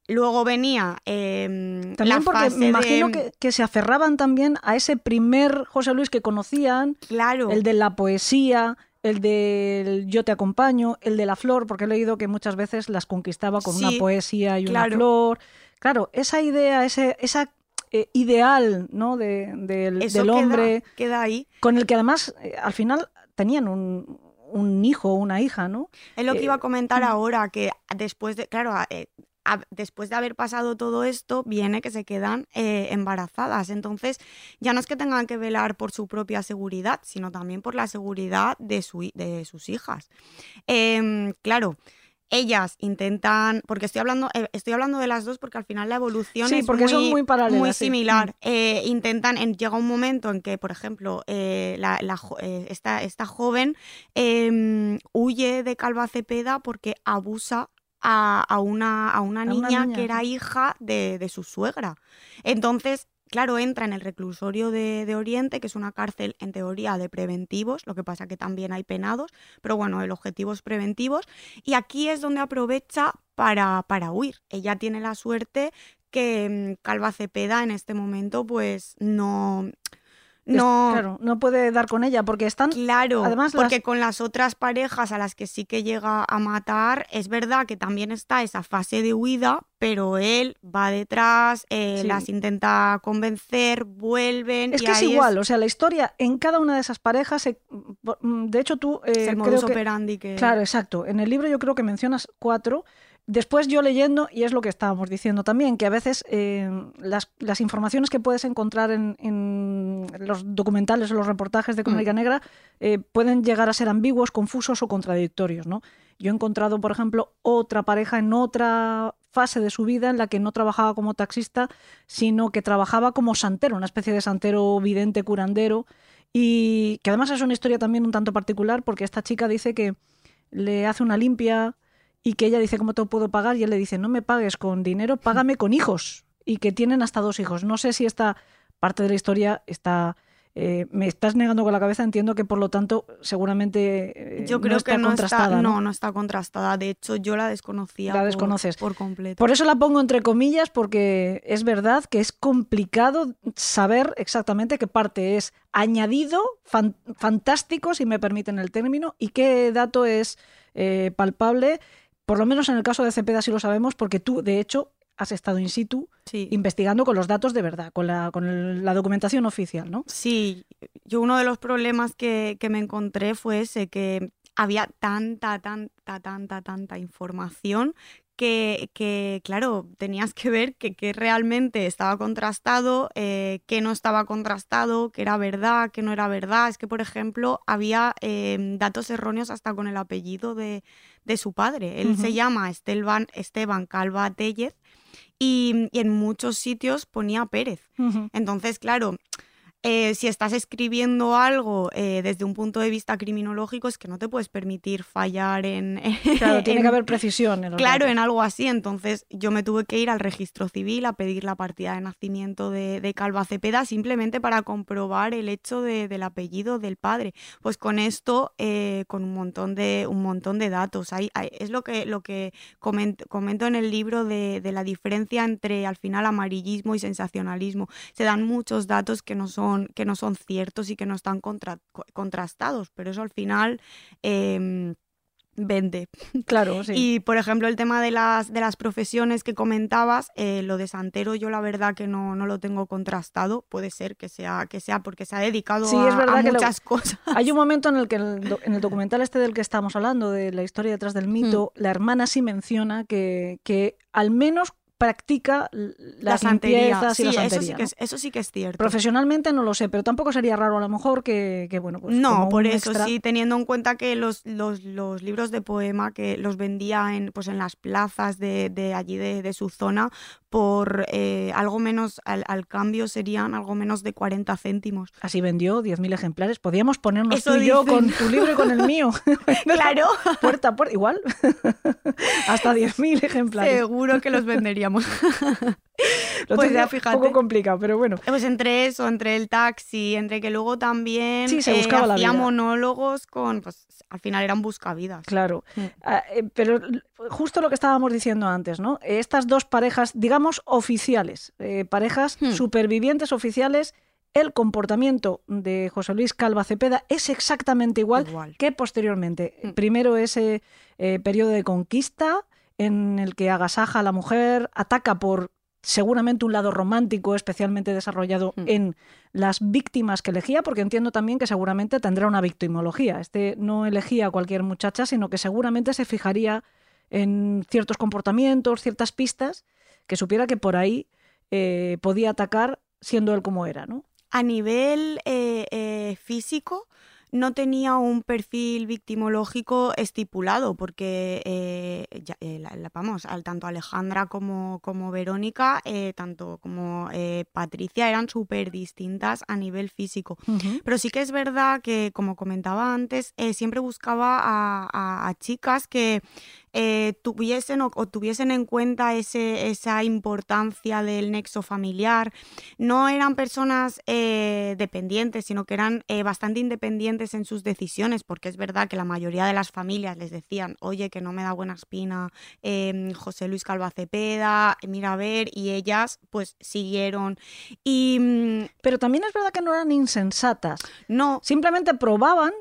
Speaker 10: Luego venía em,
Speaker 3: también porque me imagino que, se aferraban también a ese primer José Luis que conocían,
Speaker 10: claro.
Speaker 3: el de la poesía, el del yo te acompaño, el de la flor, porque he leído que muchas veces las conquistaba con una poesía y una flor. Claro, esa idea, ese, esa eh, ideal ¿no? De, del, hombre.
Speaker 10: Queda, ahí.
Speaker 3: Con el que además eh, al final tenían un, un hijo o una hija, ¿no?
Speaker 10: Es lo que iba a eh, comentar mm. ahora, que después de, claro, después de haber pasado todo esto, viene que se quedan embarazadas. Entonces, ya no es que tengan que velar por su propia seguridad, sino también por la seguridad de, su, de sus hijas. Em, claro ellas intentan, porque estoy hablando, eh, estoy hablando de las dos porque al final la evolución es
Speaker 3: porque muy, muy,
Speaker 10: muy similar. Mm. Eh, intentan, llega un momento en que, por ejemplo, eh, la, esta, esta, joven em, huye de Calva Cepeda porque abusa a, una, a una, niña, que era hija de, de su suegra. Entonces, claro, entra en el reclusorio de, Oriente, que es una cárcel en teoría de preventivos, lo que pasa que también hay penados, pero bueno, el objetivo es preventivos, y aquí es donde aprovecha para, para huir. Ella tiene la suerte que mm, Calva Cepeda en este momento pues no no,
Speaker 3: claro, no puede dar con ella porque están.
Speaker 10: Claro, además porque con las otras parejas a las que sí que llega a matar, es verdad que también está esa fase de huida, pero él va detrás, eh, las intenta convencer, vuelven.
Speaker 3: Es que es igual, o sea, la historia en cada una de esas parejas, mm, de hecho tú.
Speaker 10: Eh, el modus operandi que.
Speaker 3: Claro, exacto. En el libro yo creo que mencionas cuatro. Después yo leyendo, y es lo que estábamos diciendo también, que a veces eh, las, las, informaciones que puedes encontrar en, en, los documentales o los reportajes de mm. Crónica Negra eh, pueden llegar a ser ambiguos, confusos o contradictorios. ¿no? Yo he encontrado, por ejemplo, otra pareja en otra fase de su vida en la que no trabajaba como taxista, sino que trabajaba como santero, una especie de santero vidente, curandero, y que además es una historia también un tanto particular porque esta chica dice que le hace una limpia y que ella dice, ¿cómo te puedo pagar? Y él le dice, no me pagues con dinero, págame con hijos. Y que tienen hasta dos hijos. No sé si esta parte de la historia está... Eh, me estás negando con la cabeza, entiendo que por lo tanto seguramente
Speaker 10: eh, yo creo no está que no contrastada. Está, ¿no? ¿no? está contrastada. De hecho, yo la desconocía.
Speaker 3: La desconoces.
Speaker 10: Por, completo.
Speaker 3: Por eso la pongo entre comillas, porque es verdad que es complicado saber exactamente qué parte es añadido, fantástico, si me permiten el término, y qué dato es eh, palpable por lo menos en el caso de Cepeda sí lo sabemos, porque tú, de hecho, has estado in situ
Speaker 10: Sí.
Speaker 3: investigando con los datos de verdad, con la, con el- la documentación oficial, ¿no?
Speaker 10: Sí, yo uno de los problemas que, que me encontré fue ese, que había tanta, tanta, tanta, tanta información que, que, claro, tenías que ver que, que realmente estaba contrastado, eh, que no estaba contrastado, que era verdad, que no era verdad. Es que, por ejemplo, había eh, datos erróneos hasta con el apellido de, de su padre. Él se llama Esteban, Esteban Calva Tellez y, y en muchos sitios ponía Pérez. Entonces, claro, eh, si estás escribiendo algo eh, desde un punto de vista criminológico, es que no te puedes permitir fallar en...
Speaker 3: Claro, tiene
Speaker 10: en-
Speaker 3: que haber precisión en
Speaker 10: Claro,
Speaker 3: datos.
Speaker 10: en algo así. Entonces yo me tuve que ir al registro civil a pedir la partida de nacimiento de, de Calva Cepeda simplemente para comprobar el hecho de- del apellido del padre. Pues con esto, eh, con un montón de, un montón de datos. Hay- hay- es lo que, lo que coment- comento en el libro de, de la diferencia entre al final amarillismo y sensacionalismo. Se dan muchos datos que no son, que no son ciertos y que no están contra- co- contrastados, pero eso al final... em, vende.
Speaker 3: Claro, sí.
Speaker 10: Y por ejemplo, el tema de las, de las profesiones que comentabas, eh, lo de santero, yo la verdad que no, no lo tengo contrastado. Puede ser que sea, que sea porque se ha dedicado
Speaker 3: Sí,
Speaker 10: a,
Speaker 3: es verdad
Speaker 10: a
Speaker 3: que lo-
Speaker 10: muchas cosas.
Speaker 3: Hay un momento en el que el en el documental este del que estamos hablando, de la historia detrás del mito, la hermana sí menciona que, que al menos practica
Speaker 10: La
Speaker 3: las
Speaker 10: santería. Sí,
Speaker 3: y la
Speaker 10: eso
Speaker 3: santería.
Speaker 10: sí, que
Speaker 3: ¿no?
Speaker 10: es, eso sí que es cierto.
Speaker 3: Profesionalmente no lo sé, pero tampoco sería raro a lo mejor que, que, bueno, pues
Speaker 10: no, por eso
Speaker 3: extra-
Speaker 10: sí, teniendo en cuenta que los, los, los libros de poema que los vendía en, pues en las plazas de, de allí de, de su zona por eh, algo menos, al, al cambio serían algo menos de 40 céntimos.
Speaker 3: Así vendió 10.000 ejemplares. Podíamos ponernos
Speaker 10: Eso
Speaker 3: tú y yo
Speaker 10: dicen.
Speaker 3: con tu libro y con el mío.
Speaker 10: Claro.
Speaker 3: puerta a puerta, igual. Hasta 10.000 ejemplares.
Speaker 10: Seguro que los
Speaker 3: Lo
Speaker 10: pues
Speaker 3: un poco complicado, pero bueno.
Speaker 10: Pues entre eso, entre el taxi, entre que luego también
Speaker 3: Sí, se
Speaker 10: eh,
Speaker 3: buscaba la
Speaker 10: hacía
Speaker 3: vida.
Speaker 10: monólogos con, pues al final eran buscavidas.
Speaker 3: Claro.
Speaker 10: Mm.
Speaker 3: Ah, eh, pero justo lo que estábamos diciendo antes, ¿no? Estas dos parejas, digamos, oficiales, eh, parejas
Speaker 10: Hmm.
Speaker 3: supervivientes oficiales, el comportamiento de José Luis Calva Cepeda es exactamente igual,
Speaker 10: Igual.
Speaker 3: que posteriormente.
Speaker 10: Hmm.
Speaker 3: Primero ese eh, periodo de conquista en el que agasaja a la mujer, ataca por seguramente un lado romántico especialmente desarrollado
Speaker 10: Hmm.
Speaker 3: en las víctimas que elegía, porque entiendo también que seguramente tendrá una victimología. Este no elegía a cualquier muchacha, sino que seguramente se fijaría en ciertos comportamientos, ciertas pistas, que supiera que por ahí eh, podía atacar siendo él como era, ¿no?
Speaker 10: A nivel eh, eh, físico, no tenía un perfil victimológico estipulado, porque eh, ya- eh, la- la- vamos, al, tanto Alejandra como, como Verónica, eh, tanto como Patricia, eran súper distintas a nivel físico. Pero sí que es verdad que, como comentaba antes, siempre buscaba a, a- a chicas que eh, tuviesen o, o tuviesen en cuenta ese, esa importancia del nexo familiar. No eran personas eh, dependientes, sino que eran eh, bastante independientes en sus decisiones, porque es verdad que la mayoría de las familias les decían, oye, que no me da buena espina eh, José Luis Calva Cepeda, mira a ver, y ellas pues siguieron. Y mm,
Speaker 3: Pero también es verdad que no eran insensatas.
Speaker 10: no,
Speaker 3: Simplemente probaban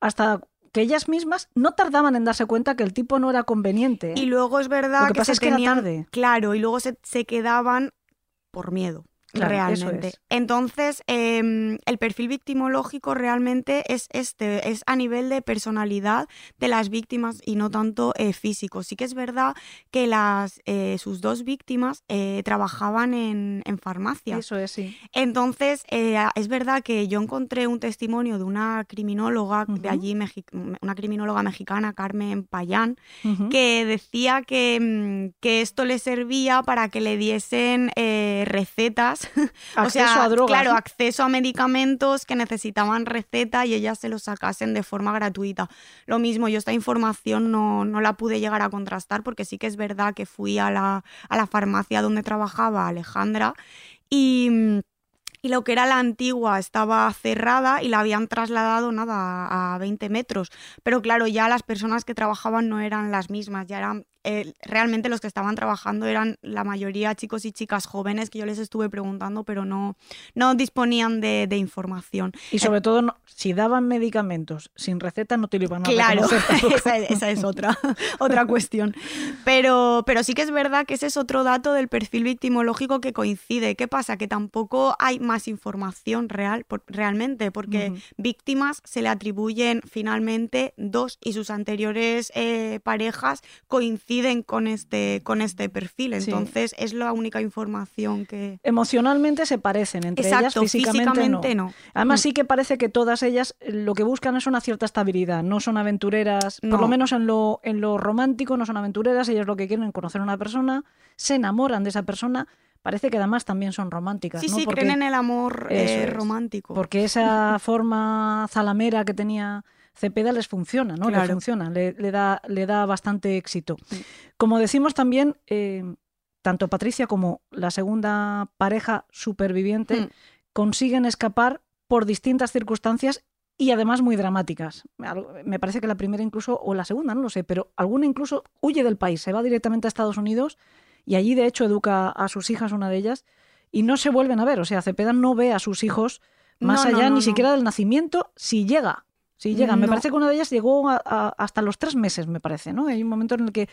Speaker 3: hasta que ellas mismas no tardaban en darse cuenta que el tipo no era conveniente. ¿eh?
Speaker 10: Y luego es verdad
Speaker 3: Lo que
Speaker 10: que,
Speaker 3: pasa
Speaker 10: se
Speaker 3: es que era tarde.
Speaker 10: claro, y luego se, se quedaban por miedo.
Speaker 3: Claro, eso
Speaker 10: realmente.
Speaker 3: es.
Speaker 10: Entonces, em, el perfil victimológico realmente es este, es a nivel de personalidad de las víctimas y no tanto eh, físico. Sí que es verdad que las, eh, sus dos víctimas eh, trabajaban en, en farmacia.
Speaker 3: Eso es, sí.
Speaker 10: Entonces, eh, es verdad que yo encontré un testimonio de una criminóloga de allí, Mexi- una criminóloga mexicana, Carmen Payán, que decía que, mm, que esto le servía para que le diesen recetas. o
Speaker 3: Acceso
Speaker 10: sea,
Speaker 3: a drogas,
Speaker 10: claro, acceso a medicamentos que necesitaban receta y ellas se los sacasen de forma gratuita. Lo mismo, yo esta información no, no la pude llegar a contrastar porque sí que es verdad que fui a la, a la farmacia donde trabajaba Alejandra y... y lo que era la antigua estaba cerrada y la habían trasladado nada a 20 metros. Pero claro, ya las personas que trabajaban no eran las mismas, ya eran eh, realmente los que estaban trabajando eran la mayoría chicos y chicas jóvenes que yo les estuve preguntando, pero no, no disponían de, información.
Speaker 3: Y sobre todo, si daban medicamentos sin receta, no te lo iban a
Speaker 10: Claro, esa, esa, es otra, otra cuestión. Pero, pero sí que es verdad que ese es otro dato del perfil victimológico que coincide. ¿Qué pasa? Que tampoco hay más información real, realmente, porque víctimas se le atribuyen finalmente dos y sus anteriores eh, parejas coinciden con este, con este perfil. Entonces es la única información que...
Speaker 3: Emocionalmente se parecen entre ellas, físicamente, no. Además mm. sí que parece que todas ellas eh, lo que buscan es una cierta estabilidad, no son aventureras, por lo menos en lo, en lo romántico no son aventureras, ellas lo que quieren es conocer a una persona, se enamoran de esa persona, parece que además también son románticas.
Speaker 10: Sí, sí, creen en el amor eh, romántico.
Speaker 3: Porque esa forma zalamera que tenía Cepeda les funciona, ¿no? Le funciona, le, da, le da bastante éxito. Como decimos también, eh, tanto Patricia como la segunda pareja superviviente mm. consiguen escapar por distintas circunstancias y además muy dramáticas. Me parece que la primera incluso, o la segunda, no lo sé, pero alguna incluso huye del país, se va directamente a Estados Unidos y allí de hecho educa a sus hijas, una de ellas, y no se vuelven a ver. O sea, Cepeda no ve a sus hijos más allá ni siquiera del nacimiento si llega. Si llega. Me parece que una de ellas llegó hasta los tres meses, me parece, ¿no? Hay un momento en el que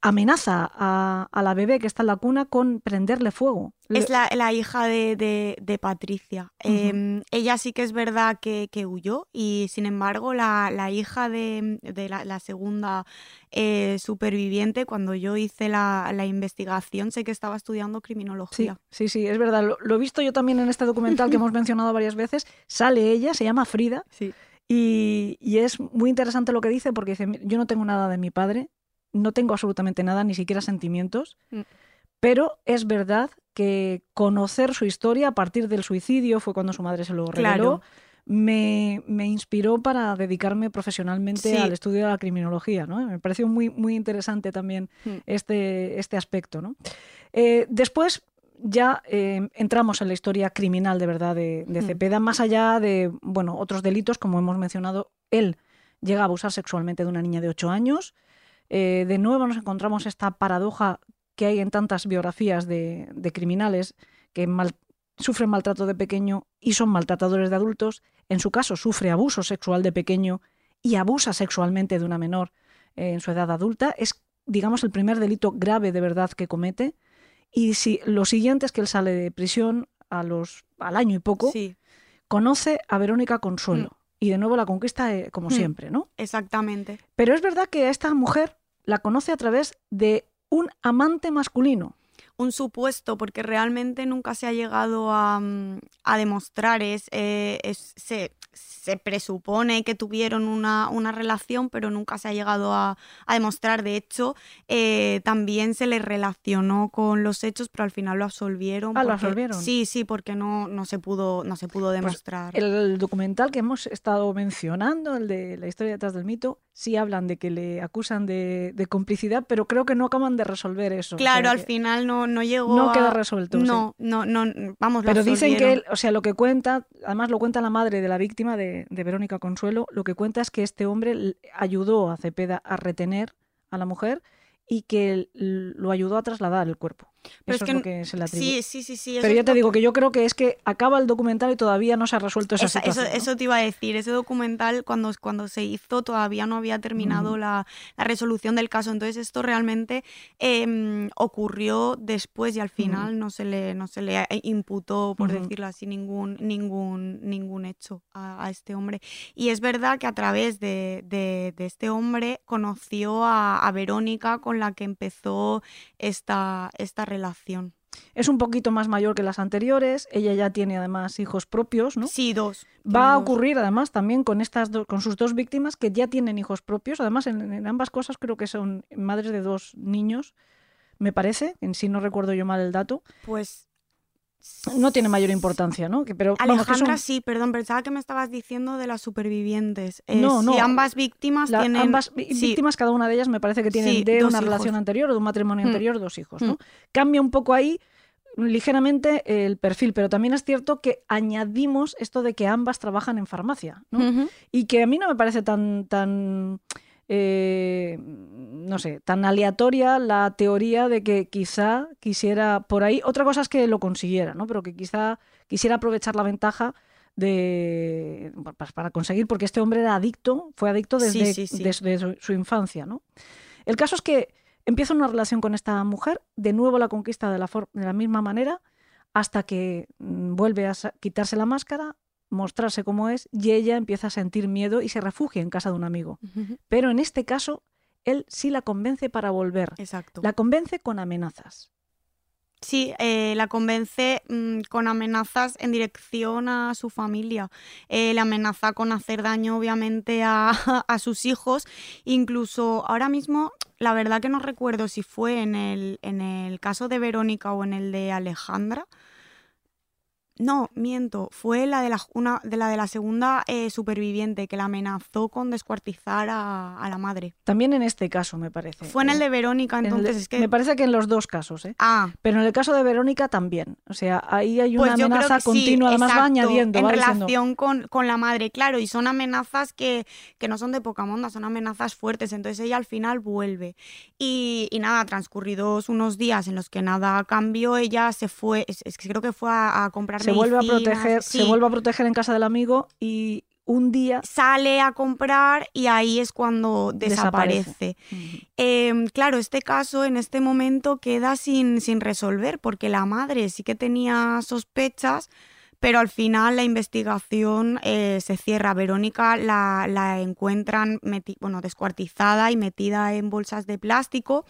Speaker 3: amenaza a, la bebé que está en la cuna con prenderle fuego.
Speaker 10: Es la, hija de, Patricia. Em, ella sí que es verdad que, huyó y sin embargo la, hija de, la, segunda eh, superviviente, cuando yo hice la, investigación, sé que estaba estudiando criminología.
Speaker 3: Sí, sí, es verdad. Lo, he visto yo también en este documental que hemos mencionado varias veces. Sale ella, se llama Frida.
Speaker 10: Sí.
Speaker 3: Y, y, es muy interesante lo que dice porque dice, yo no tengo nada de mi padre, no tengo absolutamente nada, ni siquiera sentimientos, mm. pero es verdad que conocer su historia a partir del suicidio, fue cuando su madre se lo reveló, me, inspiró para dedicarme profesionalmente al estudio de la criminología. ¿no? Me pareció muy, muy interesante también mm. este, este aspecto. ¿no? Eh, después ya eh, entramos en la historia criminal de verdad de, de mm. Cepeda, más allá de bueno, otros delitos, como hemos mencionado, él llega a abusar sexualmente de una niña de 8 años, eh, de nuevo nos encontramos esta paradoja que hay en tantas biografías de, criminales que sufren maltrato de pequeño y son maltratadores de adultos. En su caso, sufre abuso sexual de pequeño y abusa sexualmente de una menor eh, en su edad adulta. Es, digamos, el primer delito grave de verdad que comete. Y si, lo siguiente es que él sale de prisión a los, al año y poco, conoce a Verónica Consuelo. Mm. Y de nuevo la conquista eh, como mm. siempre, ¿no?
Speaker 10: Exactamente.
Speaker 3: Pero es verdad que esta mujer la conoce a través de un amante masculino.
Speaker 10: Un supuesto, porque realmente nunca se ha llegado a, mm, demostrar. Es, eh, se, se presupone que tuvieron una, una, relación, pero nunca se ha llegado a, demostrar. De hecho, eh, también se le relacionó con los hechos, pero al final lo absolvieron.
Speaker 3: Ah, lo absolvieron.
Speaker 10: Sí, sí, porque no, no, se, pudo, no se pudo pues demostrar.
Speaker 3: el documental que hemos estado mencionando, el de la historia detrás del mito, sí hablan de que le acusan de, complicidad, pero creo que no acaban de resolver eso.
Speaker 10: Claro, al final no, no llegó.
Speaker 3: No queda resuelto.
Speaker 10: No, no, no, vamos.
Speaker 3: Pero dicen que él, o sea, lo que cuenta, además lo cuenta la madre de la víctima de de, Verónica Consuelo, lo que cuenta es que este hombre ayudó a Cepeda a retener a la mujer y que lo ayudó a trasladar el cuerpo. Pero Eso es, lo que se le atribuye.
Speaker 10: Sí, sí, sí.
Speaker 3: Pero ya te digo que yo creo que es que acaba el documental y todavía no se ha resuelto esa, situación.
Speaker 10: Eso, te iba a decir. Ese documental, cuando, cuando se hizo, todavía no había terminado la, resolución del caso. Entonces, esto realmente em, ocurrió después y al final no, se le, no se le imputó, por decirlo así, ningún, ningún, ningún hecho a, este hombre. Y es verdad que a través de, este hombre conoció a, Verónica con la que empezó esta, esta relación.
Speaker 3: Es un poquito más mayor que las anteriores, ella ya tiene además hijos propios, ¿no?
Speaker 10: Sí, dos.
Speaker 3: Va a ocurrir además también con estas con sus dos víctimas que ya tienen hijos propios, además en, ambas cosas creo que son madres de dos niños, me parece, en sí no recuerdo yo mal el dato.
Speaker 10: Pues
Speaker 3: no tiene mayor importancia, ¿no?
Speaker 10: pero, Alejandra, sí, perdón, pensaba que me estabas diciendo de las supervivientes. Eh, no, no. Si ambas víctimas tienen...
Speaker 3: Ambas víctimas, cada una de ellas me parece que tienen de una relación anterior o de un matrimonio mm, anterior dos hijos, ¿no? Mm. Cambia un poco ahí ligeramente el perfil, pero también es cierto que añadimos esto de que ambas trabajan en farmacia, ¿no? Y que a mí no me parece tan, tan eh, no sé, tan aleatoria la teoría de que quizá quisiera por ahí, otra cosa es que lo consiguiera, ¿no? Pero que quizá quisiera aprovechar la ventaja de para, conseguir, porque este hombre era adicto, fue adicto desde,
Speaker 10: Sí, sí, sí.
Speaker 3: desde su, su infancia, ¿no? El caso es que empieza una relación con esta mujer, de nuevo la conquista de la, de la misma manera, hasta que mm, vuelve a quitarse la máscara, mostrarse como es, y ella empieza a sentir miedo y se refugia en casa de un amigo. Pero en este caso, él sí la convence para volver.
Speaker 10: Exacto.
Speaker 3: La convence con amenazas.
Speaker 10: Sí, eh, la convence mm, con amenazas en dirección a su familia. Eh, la amenaza con hacer daño, obviamente, a, a sus hijos. Incluso ahora mismo, la verdad que no recuerdo si fue en el, en el caso de Verónica o en el de Alejandra. No, miento, fue la de la, una, de la, de la segunda eh, superviviente que la amenazó con descuartizar a, a la madre.
Speaker 3: También en este caso, me parece.
Speaker 10: Fue en el de Verónica,
Speaker 3: En el de-
Speaker 10: entonces es que...
Speaker 3: Me parece que en los dos casos, ¿eh?
Speaker 10: Ah,
Speaker 3: Pero en el caso de Verónica también. O sea, ahí hay una
Speaker 10: Pues creo
Speaker 3: amenaza
Speaker 10: que sí,
Speaker 3: continua, además va
Speaker 10: exacto,
Speaker 3: añadiendo,
Speaker 10: en
Speaker 3: va diciendo,
Speaker 10: relación con, con la madre, claro, y son amenazas que, que no son de poca monda, son amenazas fuertes, entonces ella al final vuelve. Y, y nada, transcurridos unos días en los que nada cambió, ella se fue, es, es que creo que fue a, a comprar
Speaker 3: se vuelve a proteger,
Speaker 10: sí.
Speaker 3: se vuelve a proteger en casa del amigo y un día
Speaker 10: Sale a comprar y ahí es cuando desaparece. Em, claro, este caso en este momento queda sin, sin resolver porque la madre sí que tenía sospechas, pero al final la investigación eh, se cierra. Verónica la, la encuentran bueno, descuartizada y metida en bolsas de plástico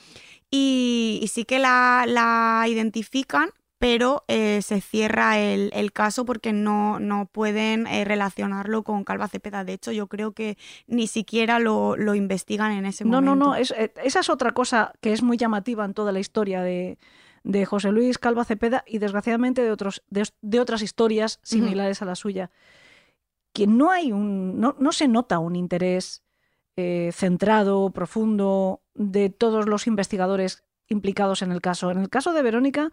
Speaker 10: y, y sí que la, la identifican. Pero eh, se cierra el, el caso porque no, no pueden eh, relacionarlo con Calva Cepeda. De hecho, yo creo que ni siquiera lo, lo investigan en ese
Speaker 3: No,
Speaker 10: momento.
Speaker 3: no, no, es- eh, esa es otra cosa que es muy llamativa en toda la historia de, de José Luis Calva Cepeda y desgraciadamente de, otros, de, de otras historias similares a la suya. Que no hay un. no, no se nota un interés eh, centrado, profundo, de todos los investigadores implicados en el caso. En el caso de Verónica,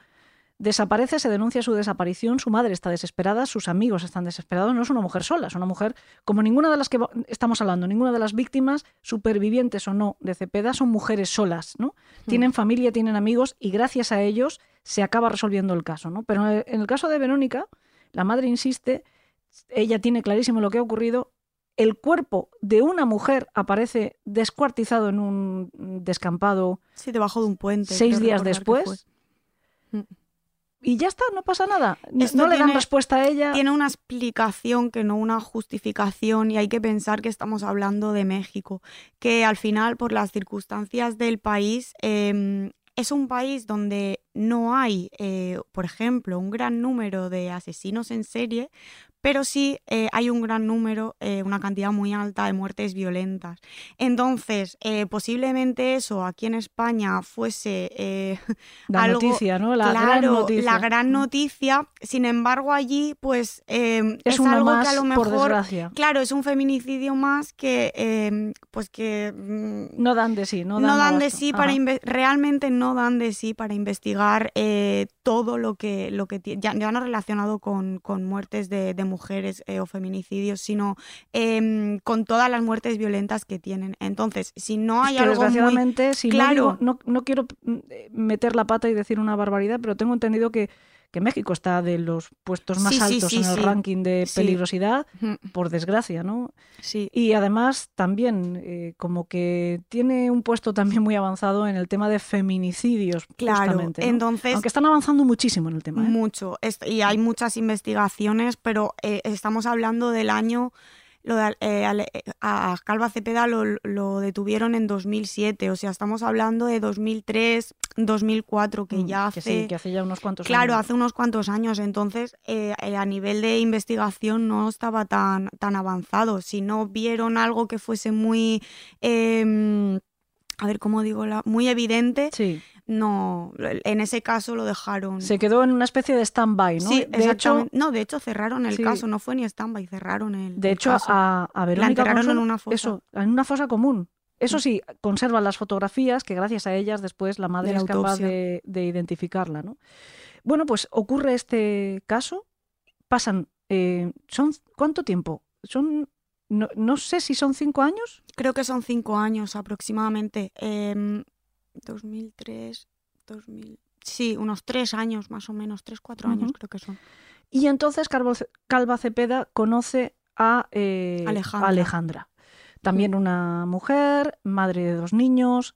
Speaker 3: desaparece, se denuncia su desaparición, su madre está desesperada, sus amigos están desesperados, no es una mujer sola, es una mujer como ninguna de las que estamos hablando, ninguna de las víctimas, supervivientes o no de Cepeda, son mujeres solas, ¿no? Tienen familia, tienen amigos y gracias a ellos se acaba resolviendo el caso, ¿no? Pero en el- caso de Verónica, la madre insiste, ella tiene clarísimo lo que ha ocurrido, el cuerpo de una mujer aparece descuartizado en un descampado
Speaker 10: Sí, debajo de un puente.
Speaker 3: seis días después
Speaker 10: fue. Mm.
Speaker 3: Y ya está, no pasa nada. No-
Speaker 10: Esto
Speaker 3: no le dan respuesta a ella.
Speaker 10: Tiene una explicación que no una justificación y hay que pensar que estamos hablando de México, que al final por las circunstancias del país em, es un país donde no hay, eh, por ejemplo, un gran número de asesinos en serie, pero sí eh, hay un gran número, eh, una cantidad muy alta de muertes violentas. Entonces, eh, posiblemente eso aquí en España fuese
Speaker 3: La
Speaker 10: algo-
Speaker 3: noticia, ¿no? La gran noticia.
Speaker 10: la gran noticia. Sin embargo, allí, pues eh,
Speaker 3: Es
Speaker 10: algo
Speaker 3: más,
Speaker 10: que a lo
Speaker 3: por
Speaker 10: mejor,
Speaker 3: desgracia.
Speaker 10: claro, es un feminicidio más que, eh, pues que mm,
Speaker 3: No dan de sí, no
Speaker 10: no,
Speaker 3: dan,
Speaker 10: de sí para realmente no dan de sí para investigar todo lo que lo que ya, ya no relacionado con, con muertes de, de mujeres eh, o feminicidios sino em, con todas las muertes violentas que tienen entonces si no hay
Speaker 3: Es que
Speaker 10: algo muy
Speaker 3: desgraciadamente, si no,
Speaker 10: claro.
Speaker 3: digo- no, no quiero mm, eh, meter la pata y decir una barbaridad, pero tengo entendido que, que México está de los puestos más
Speaker 10: Sí,
Speaker 3: altos
Speaker 10: sí,
Speaker 3: en el ranking de peligrosidad, por desgracia, ¿no?
Speaker 10: sí
Speaker 3: Y además también eh, como que tiene un puesto también muy avanzado en el tema de feminicidios,
Speaker 10: Claro,
Speaker 3: justamente, ¿no?
Speaker 10: entonces
Speaker 3: Aunque están avanzando muchísimo en el tema, ¿eh?
Speaker 10: Mucho. Y hay muchas investigaciones, pero eh, estamos hablando del año. Lo de, eh, eh, a Calva Cepeda lo, lo detuvieron en 2007, o sea, estamos hablando de 2003, 2004, que
Speaker 3: Mm,
Speaker 10: ya hace.
Speaker 3: sí, que hace ya unos cuantos
Speaker 10: Claro,
Speaker 3: años.
Speaker 10: hace unos cuantos años. Entonces, eh, eh, a nivel de investigación no estaba tan, tan avanzado. Si no vieron algo que fuese muy. em, a ver, ¿cómo digo? La, muy evidente,
Speaker 3: Sí,
Speaker 10: no. En ese caso lo dejaron.
Speaker 3: se quedó en una especie de stand-by, ¿no?
Speaker 10: Sí,
Speaker 3: de hecho,
Speaker 10: no, de hecho cerraron el
Speaker 3: Sí.
Speaker 10: caso, no fue ni stand-by, cerraron el
Speaker 3: De
Speaker 10: el
Speaker 3: hecho,
Speaker 10: caso.
Speaker 3: a, a Verónica
Speaker 10: enterraron en
Speaker 3: Consuelo,
Speaker 10: una fosa.
Speaker 3: Eso, en una fosa común. Eso sí, conservan las fotografías que gracias a ellas después la madre
Speaker 10: De la
Speaker 3: es capaz de, de identificarla. ¿no? Bueno, pues ocurre este caso, pasan, eh, son ¿cuánto tiempo? Son, no, no sé si son cinco años.
Speaker 10: Creo que son cinco años aproximadamente. Em, 2003, 2000... Sí, unos tres años más o menos, tres, cuatro años creo que son.
Speaker 3: Y entonces Calvo- Calva Cepeda conoce a eh,
Speaker 10: Alejandra.
Speaker 3: También una mujer, madre de dos niños,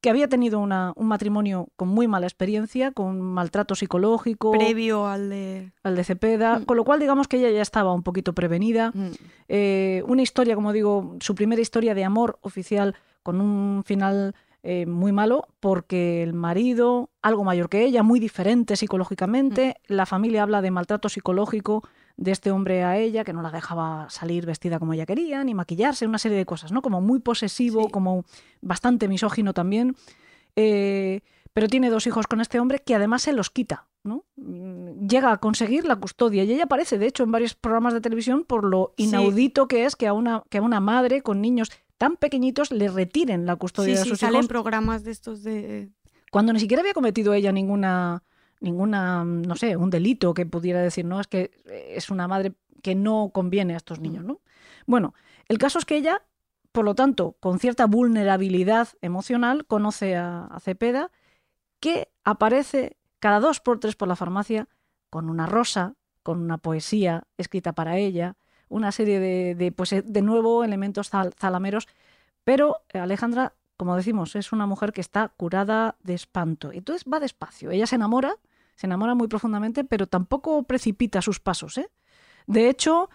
Speaker 3: que había tenido una- un matrimonio con muy mala experiencia, con maltrato psicológico,
Speaker 10: Previo al de...
Speaker 3: al de Cepeda, con lo cual digamos que ella ya estaba un poquito prevenida.
Speaker 10: Mm.
Speaker 3: Eh, una historia, como digo, su primera historia de amor oficial con un final eh, muy malo porque el marido, algo mayor que ella, muy diferente psicológicamente, la familia habla de maltrato psicológico de este hombre a ella, que no la dejaba salir vestida como ella quería, ni maquillarse, una serie de cosas, ¿no? Como muy posesivo,
Speaker 10: Sí.
Speaker 3: como bastante misógino también. Eh, pero tiene dos hijos con este hombre que además se los quita, ¿no? Mm, Llega a conseguir la custodia y ella aparece, de hecho, en varios programas de televisión por lo
Speaker 10: Sí.
Speaker 3: inaudito que es que a una, que a una madre con niños tan pequeñitos le retiren la custodia
Speaker 10: Sí,
Speaker 3: de
Speaker 10: sí,
Speaker 3: sus
Speaker 10: salen
Speaker 3: hijos
Speaker 10: programas de estos de...
Speaker 3: cuando ni siquiera había cometido ella ninguna, ninguna, no sé, un delito que pudiera decir, no, es que eh, es una madre que no conviene a estos niños, ¿no? Bueno, el caso es que ella, por lo tanto, con cierta vulnerabilidad emocional, conoce a, a Cepeda, que aparece cada dos por tres por la farmacia con una rosa, con una poesía escrita para ella, una serie de, de, pues, eh, de nuevo elementos zal- zalameros, pero eh, Alejandra como decimos, es una mujer que está curada de espanto. Entonces va despacio. Ella se enamora, se enamora muy profundamente, pero tampoco precipita sus pasos. ¿eh? De hecho,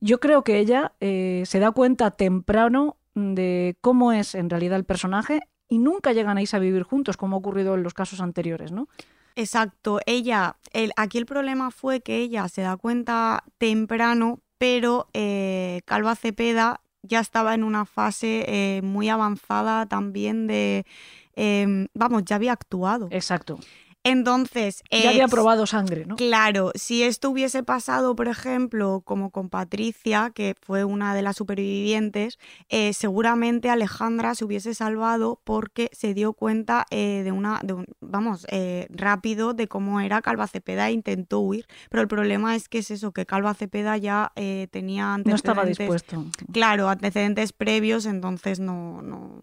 Speaker 3: yo creo que ella eh, se da cuenta temprano de cómo es en realidad el personaje y nunca llegan a irse a vivir juntos, como ha ocurrido en los casos anteriores, ¿no?
Speaker 10: Exacto, ella, el, aquí el problema fue que ella se da cuenta temprano, pero eh, Calva Cepeda ya estaba en una fase eh, muy avanzada también de, em, vamos, ya había actuado.
Speaker 3: Exacto.
Speaker 10: Entonces,
Speaker 3: Ya había probado sangre, ¿no?
Speaker 10: Claro, si esto hubiese pasado, por ejemplo, como con Patricia, que fue una de las supervivientes, eh, seguramente Alejandra se hubiese salvado porque se dio cuenta eh, de una, de un- vamos, eh, rápido de cómo era Calva Cepeda e intentó huir. Pero el problema es que es eso, que Calva Cepeda ya tenía
Speaker 3: No estaba
Speaker 10: antecedentes-
Speaker 3: dispuesto.
Speaker 10: Claro, antecedentes previos, entonces no, no,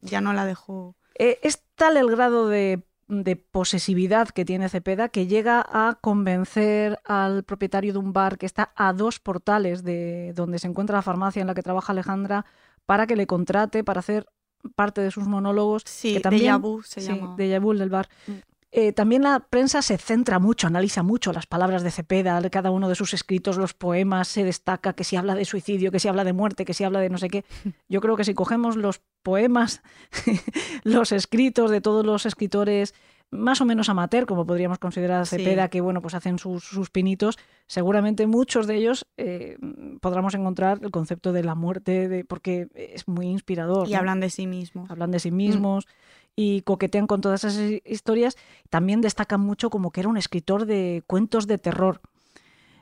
Speaker 10: ya no la dejó.
Speaker 3: Es tal el grado de, de posesividad que tiene Cepeda que llega a convencer al propietario de un bar que está a dos portales de donde se encuentra la farmacia en la que trabaja Alejandra para que le contrate para hacer parte de sus monólogos.
Speaker 10: Sí,
Speaker 3: que también,
Speaker 10: déjà vu se
Speaker 3: sí,
Speaker 10: llama.
Speaker 3: déjà vu del bar.
Speaker 10: Mm.
Speaker 3: Eh, también la prensa se centra mucho, analiza mucho las palabras de Cepeda, cada uno de sus escritos, los poemas, se destaca que si habla de suicidio, que si habla de muerte, que si habla de no sé qué. Yo creo que si cogemos los poemas, los escritos de todos los escritores más o menos amateur, como podríamos considerar a
Speaker 10: Sí.
Speaker 3: Cepeda, que bueno, pues hacen sus, sus pinitos, seguramente muchos de ellos eh, podremos encontrar el concepto de la muerte, de, porque es muy inspirador.
Speaker 10: Y
Speaker 3: ¿no?
Speaker 10: hablan de sí mismos.
Speaker 3: hablan de sí mismos y coquetean con todas esas hi- historias. También destacan mucho como que era un escritor de cuentos de terror.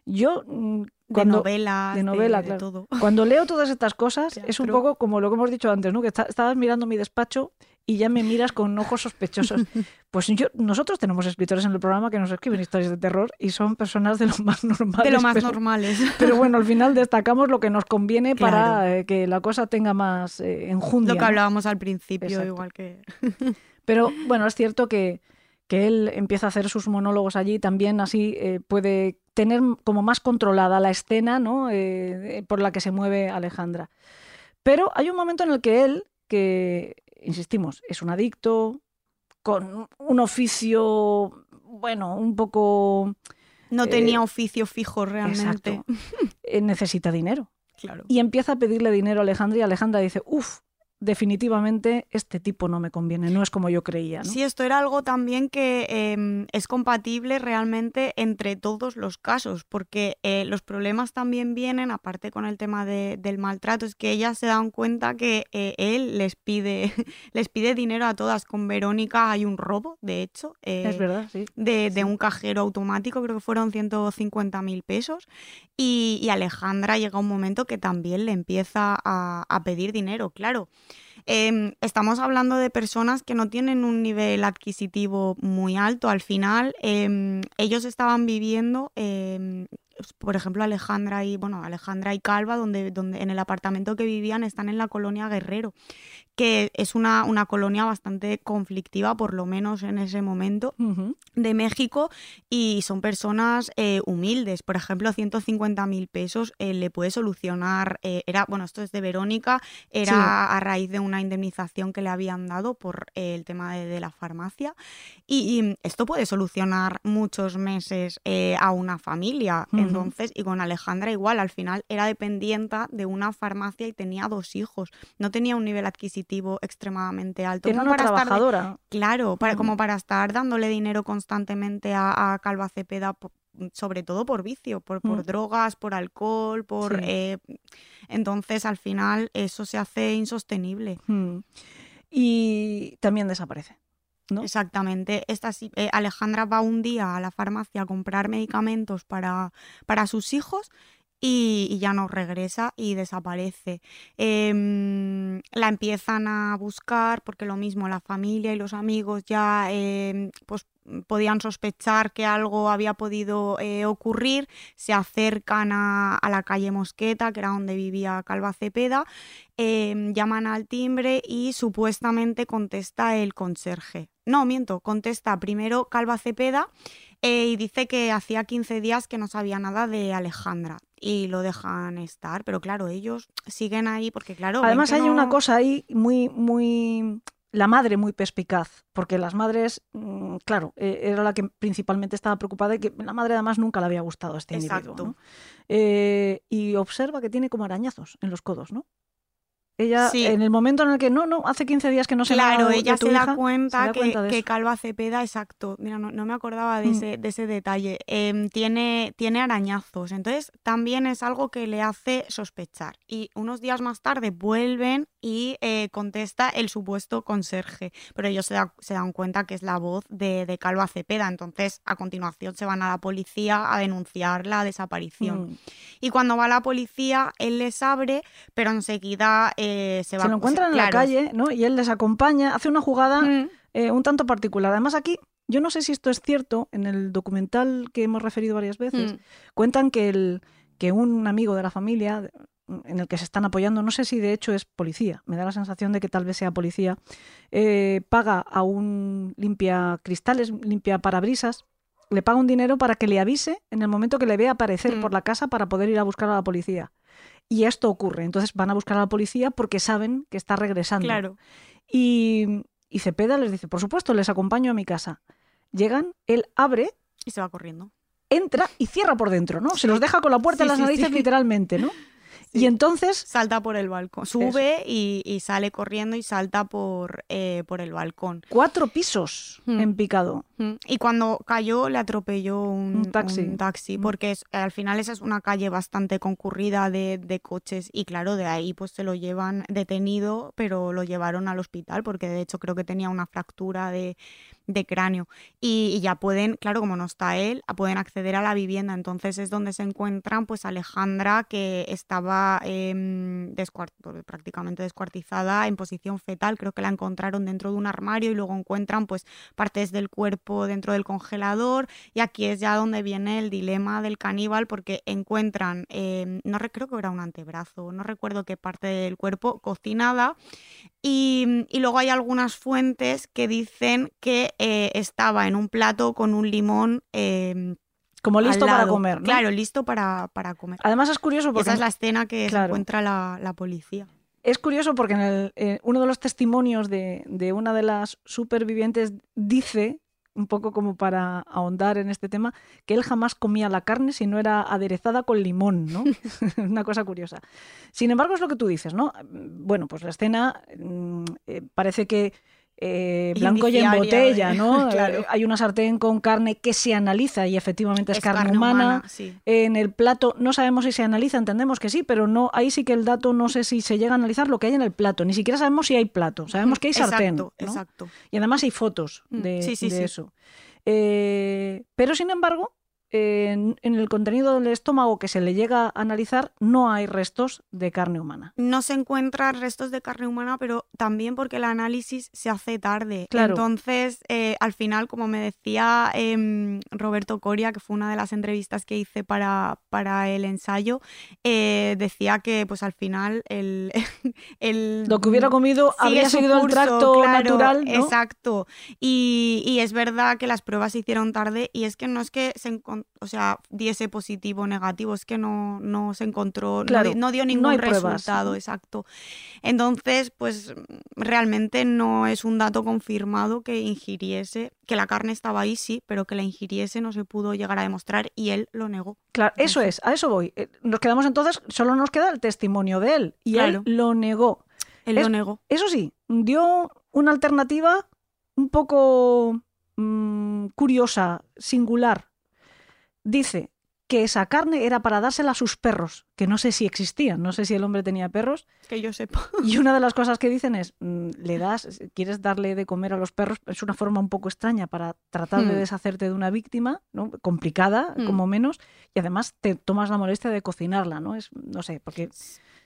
Speaker 3: Yo mm, cuando
Speaker 10: de
Speaker 3: novela,
Speaker 10: de
Speaker 3: claro.
Speaker 10: todo.
Speaker 3: cuando leo todas estas cosas es un poco como lo que hemos dicho antes, ¿no? Que está- estabas mirando mi despacho y ya me miras con ojos sospechosos. Pues yo, nosotros tenemos escritores en el programa que nos escriben historias de terror y son personas de lo más normales.
Speaker 10: De lo más
Speaker 3: pero-
Speaker 10: normales.
Speaker 3: Pero bueno, al final destacamos lo que nos conviene para eh, que la cosa tenga más eh, enjundia.
Speaker 10: Lo que
Speaker 3: ¿no?
Speaker 10: hablábamos al principio,
Speaker 3: Exacto.
Speaker 10: igual que...
Speaker 3: Pero bueno, es cierto que, que él empieza a hacer sus monólogos allí, también así eh, puede tener como más controlada la escena ¿no? Eh, por la que se mueve Alejandra. Pero hay un momento en el que él, que, insistimos, es un adicto, con un oficio, bueno, un poco...
Speaker 10: No
Speaker 3: Eh,
Speaker 10: tenía oficio fijo realmente.
Speaker 3: Exacto. eh, necesita dinero.
Speaker 10: Claro.
Speaker 3: Y empieza a pedirle dinero a Alejandra y Alejandra dice, uff, definitivamente este tipo no me conviene, no es como yo creía. ¿no?
Speaker 10: Sí, esto era algo también que eh, es compatible realmente entre todos los casos, porque eh, los problemas también vienen, aparte con el tema de- del maltrato, es que ellas se dan cuenta que eh, él les pide, les pide dinero a todas. Con Verónica hay un robo, de hecho. eh,
Speaker 3: Es verdad, sí.
Speaker 10: de, de un cajero automático, creo que fueron 150 mil pesos. Y, y Alejandra llega un momento que también le empieza a, a pedir dinero, claro. Em, estamos hablando de personas que no tienen un nivel adquisitivo muy alto. Al final, em, ellos estaban viviendo em, por ejemplo, Alejandra y, bueno, Alejandra y Calva, donde, donde en el apartamento que vivían están en la colonia Guerrero, que es una, una colonia bastante conflictiva, por lo menos en ese momento, de México, y son personas eh, humildes. Por ejemplo, 150 mil pesos eh, le puede solucionar, eh, era, bueno, esto es de Verónica, era a raíz de una indemnización que le habían dado por el tema de, la farmacia, y, esto puede solucionar muchos meses a una familia. Entonces, y con Alejandra igual, al final era dependiente de una farmacia y tenía dos hijos, no tenía un nivel adquisitivo extremadamente alto.
Speaker 3: Una trabajadora.
Speaker 10: claro, para, como para estar dándole dinero constantemente a, Calva Cepeda, sobre todo por vicio, por, por drogas, por alcohol, por... Eh, entonces, al final, eso se hace insostenible.
Speaker 3: Y también desaparece. ¿No?
Speaker 10: Exactamente. Esta, eh, Alejandra va un día a la farmacia a comprar medicamentos para, para sus hijos y, ya no regresa y desaparece. Em, la empiezan a buscar porque lo mismo la familia y los amigos ya em, pues, podían sospechar que algo había podido eh, ocurrir, se acercan a, la calle Mosqueta, que era donde vivía Calva Cepeda, em, llaman al timbre y supuestamente contesta el conserje. No, miento, contesta primero Calva Cepeda eh, y dice que hacía 15 días que no sabía nada de Alejandra y lo dejan estar, pero claro, ellos siguen ahí porque claro...
Speaker 3: Además hay una cosa ahí muy, muy... La madre muy perspicaz, porque las madres, mm, claro, eh, era la que principalmente estaba preocupada y que la madre además nunca le había gustado este individuo. Eh, y observa que tiene como arañazos en los codos, ¿no? Ella, en el momento en el que no, no, hace 15 días que no se
Speaker 10: Claro, ella se, da cuenta que, Calva Cepeda, exacto, mira, no, me acordaba de, mm. ese, de ese detalle, em, tiene, tiene arañazos, entonces también es algo que le hace sospechar. Y unos días más tarde vuelven y eh, contesta el supuesto conserje, pero ellos se, dan cuenta que es la voz de, Calva Cepeda, entonces a continuación se van a la policía a denunciar la desaparición. Mm. Y cuando va la policía, él les abre, pero enseguida... Eh, se,
Speaker 3: lo encuentran en la calle, ¿no? Y él les acompaña, hace una jugada mm. eh, un tanto particular. Además, aquí, yo no sé si esto es cierto, en el documental que hemos referido varias veces, mm. cuentan que, el, que un amigo de la familia en el que se están apoyando, no sé si de hecho es policía, me da la sensación de que tal vez sea policía, eh, paga a un limpia cristales, limpia parabrisas, le paga un dinero para que le avise en el momento que le vea aparecer mm. por la casa para poder ir a buscar a la policía. Y esto ocurre. Entonces van a buscar a la policía porque saben que está regresando.
Speaker 10: Claro.
Speaker 3: Y, y Cepeda les dice, por supuesto, les acompaño a mi casa. Llegan, él abre.
Speaker 10: Y se va corriendo.
Speaker 3: Entra y cierra por dentro, ¿no? Se los deja con la puerta en las narices literalmente, ¿no? Y entonces...
Speaker 10: Salta por el balcón. Sube y, sale corriendo y salta por, eh, por el balcón.
Speaker 3: Cuatro pisos hmm. en picado.
Speaker 10: Hmm. Y cuando cayó le atropelló un, taxi. Hmm. porque al final esa es una calle bastante concurrida de, de, coches y claro, de ahí pues se lo llevan detenido, pero lo llevaron al hospital porque de hecho creo que tenía una fractura de, de cráneo. Y, ya pueden, claro, como no está él, pueden acceder a la vivienda. Entonces es donde se encuentran pues Alejandra, que estaba em, prácticamente descuartizada en posición fetal. Creo que la encontraron dentro de un armario y luego encuentran pues partes del cuerpo dentro del congelador. Y aquí es ya donde viene el dilema del caníbal porque encuentran, em, no creo que era un antebrazo, no recuerdo qué parte del cuerpo cocinada. Y luego hay algunas fuentes que dicen que eh, estaba en un plato con un limón. Em,
Speaker 3: como listo para comer,
Speaker 10: Claro, listo para, comer.
Speaker 3: Además es curioso porque...
Speaker 10: Esa es la escena que encuentra la, policía.
Speaker 3: Es curioso porque en eh, uno de los testimonios de, de, una de las supervivientes dice, un poco como para ahondar en este tema, que él jamás comía la carne si no era aderezada con limón, ¿no? una cosa curiosa. Sin embargo, es lo que tú dices, ¿no? Bueno, pues la escena mm, eh, parece que eh, blanco y en botella, ¿no? Eh, hay una sartén con carne que se analiza y efectivamente es, carne, humana. En el plato no sabemos si se analiza, entendemos que sí, pero no ahí sí que el dato no sé si se llega a analizar lo que hay en el plato. Ni siquiera sabemos si hay plato. Sabemos que hay sartén.
Speaker 10: Exacto,
Speaker 3: Y además hay fotos mm, de, eso. Eh, pero sin embargo, en, en el contenido del estómago que se le llega a analizar no hay restos de carne humana.
Speaker 10: No se encuentran restos de carne humana, pero también porque el análisis se hace tarde.
Speaker 3: Claro.
Speaker 10: Entonces, eh, al final, como me decía em, Roberto Coria, que fue una de las entrevistas que hice para, para el ensayo, eh, decía que pues al final el, el-
Speaker 3: Lo que hubiera comido habría seguido el tracto
Speaker 10: claro,
Speaker 3: natural, ¿no?
Speaker 10: Exacto. Y, y es verdad que las pruebas se hicieron tarde y es que no es que se encon- o sea, diese positivo o negativo, es que no, no se encontró, no
Speaker 3: Claro,
Speaker 10: di- no, dio ningún resultado, exacto. Entonces, pues realmente no es un dato confirmado que ingiriese, que la carne estaba ahí, sí, pero que la ingiriese no se pudo llegar a demostrar y él lo negó.
Speaker 3: Claro, eso es, a eso voy. Eh, Nos quedamos entonces, solo nos queda el testimonio de él. Y
Speaker 10: Claro.
Speaker 3: él lo negó.
Speaker 10: Él
Speaker 3: Es-
Speaker 10: lo negó.
Speaker 3: Eso sí, dio una alternativa un poco mm, curiosa, singular. Dice que esa carne era para dársela a sus perros, que no sé si existían, no sé si el hombre tenía perros.
Speaker 10: Que yo sepa.
Speaker 3: Y una de las cosas que dicen es, mm, le das, quieres darle de comer a los perros, es una forma un poco extraña para tratar de
Speaker 10: Hmm.
Speaker 3: deshacerte de una víctima, ¿no? complicada,
Speaker 10: Hmm.
Speaker 3: como menos, y además te tomas la molestia de cocinarla, ¿no? Es, no sé, porque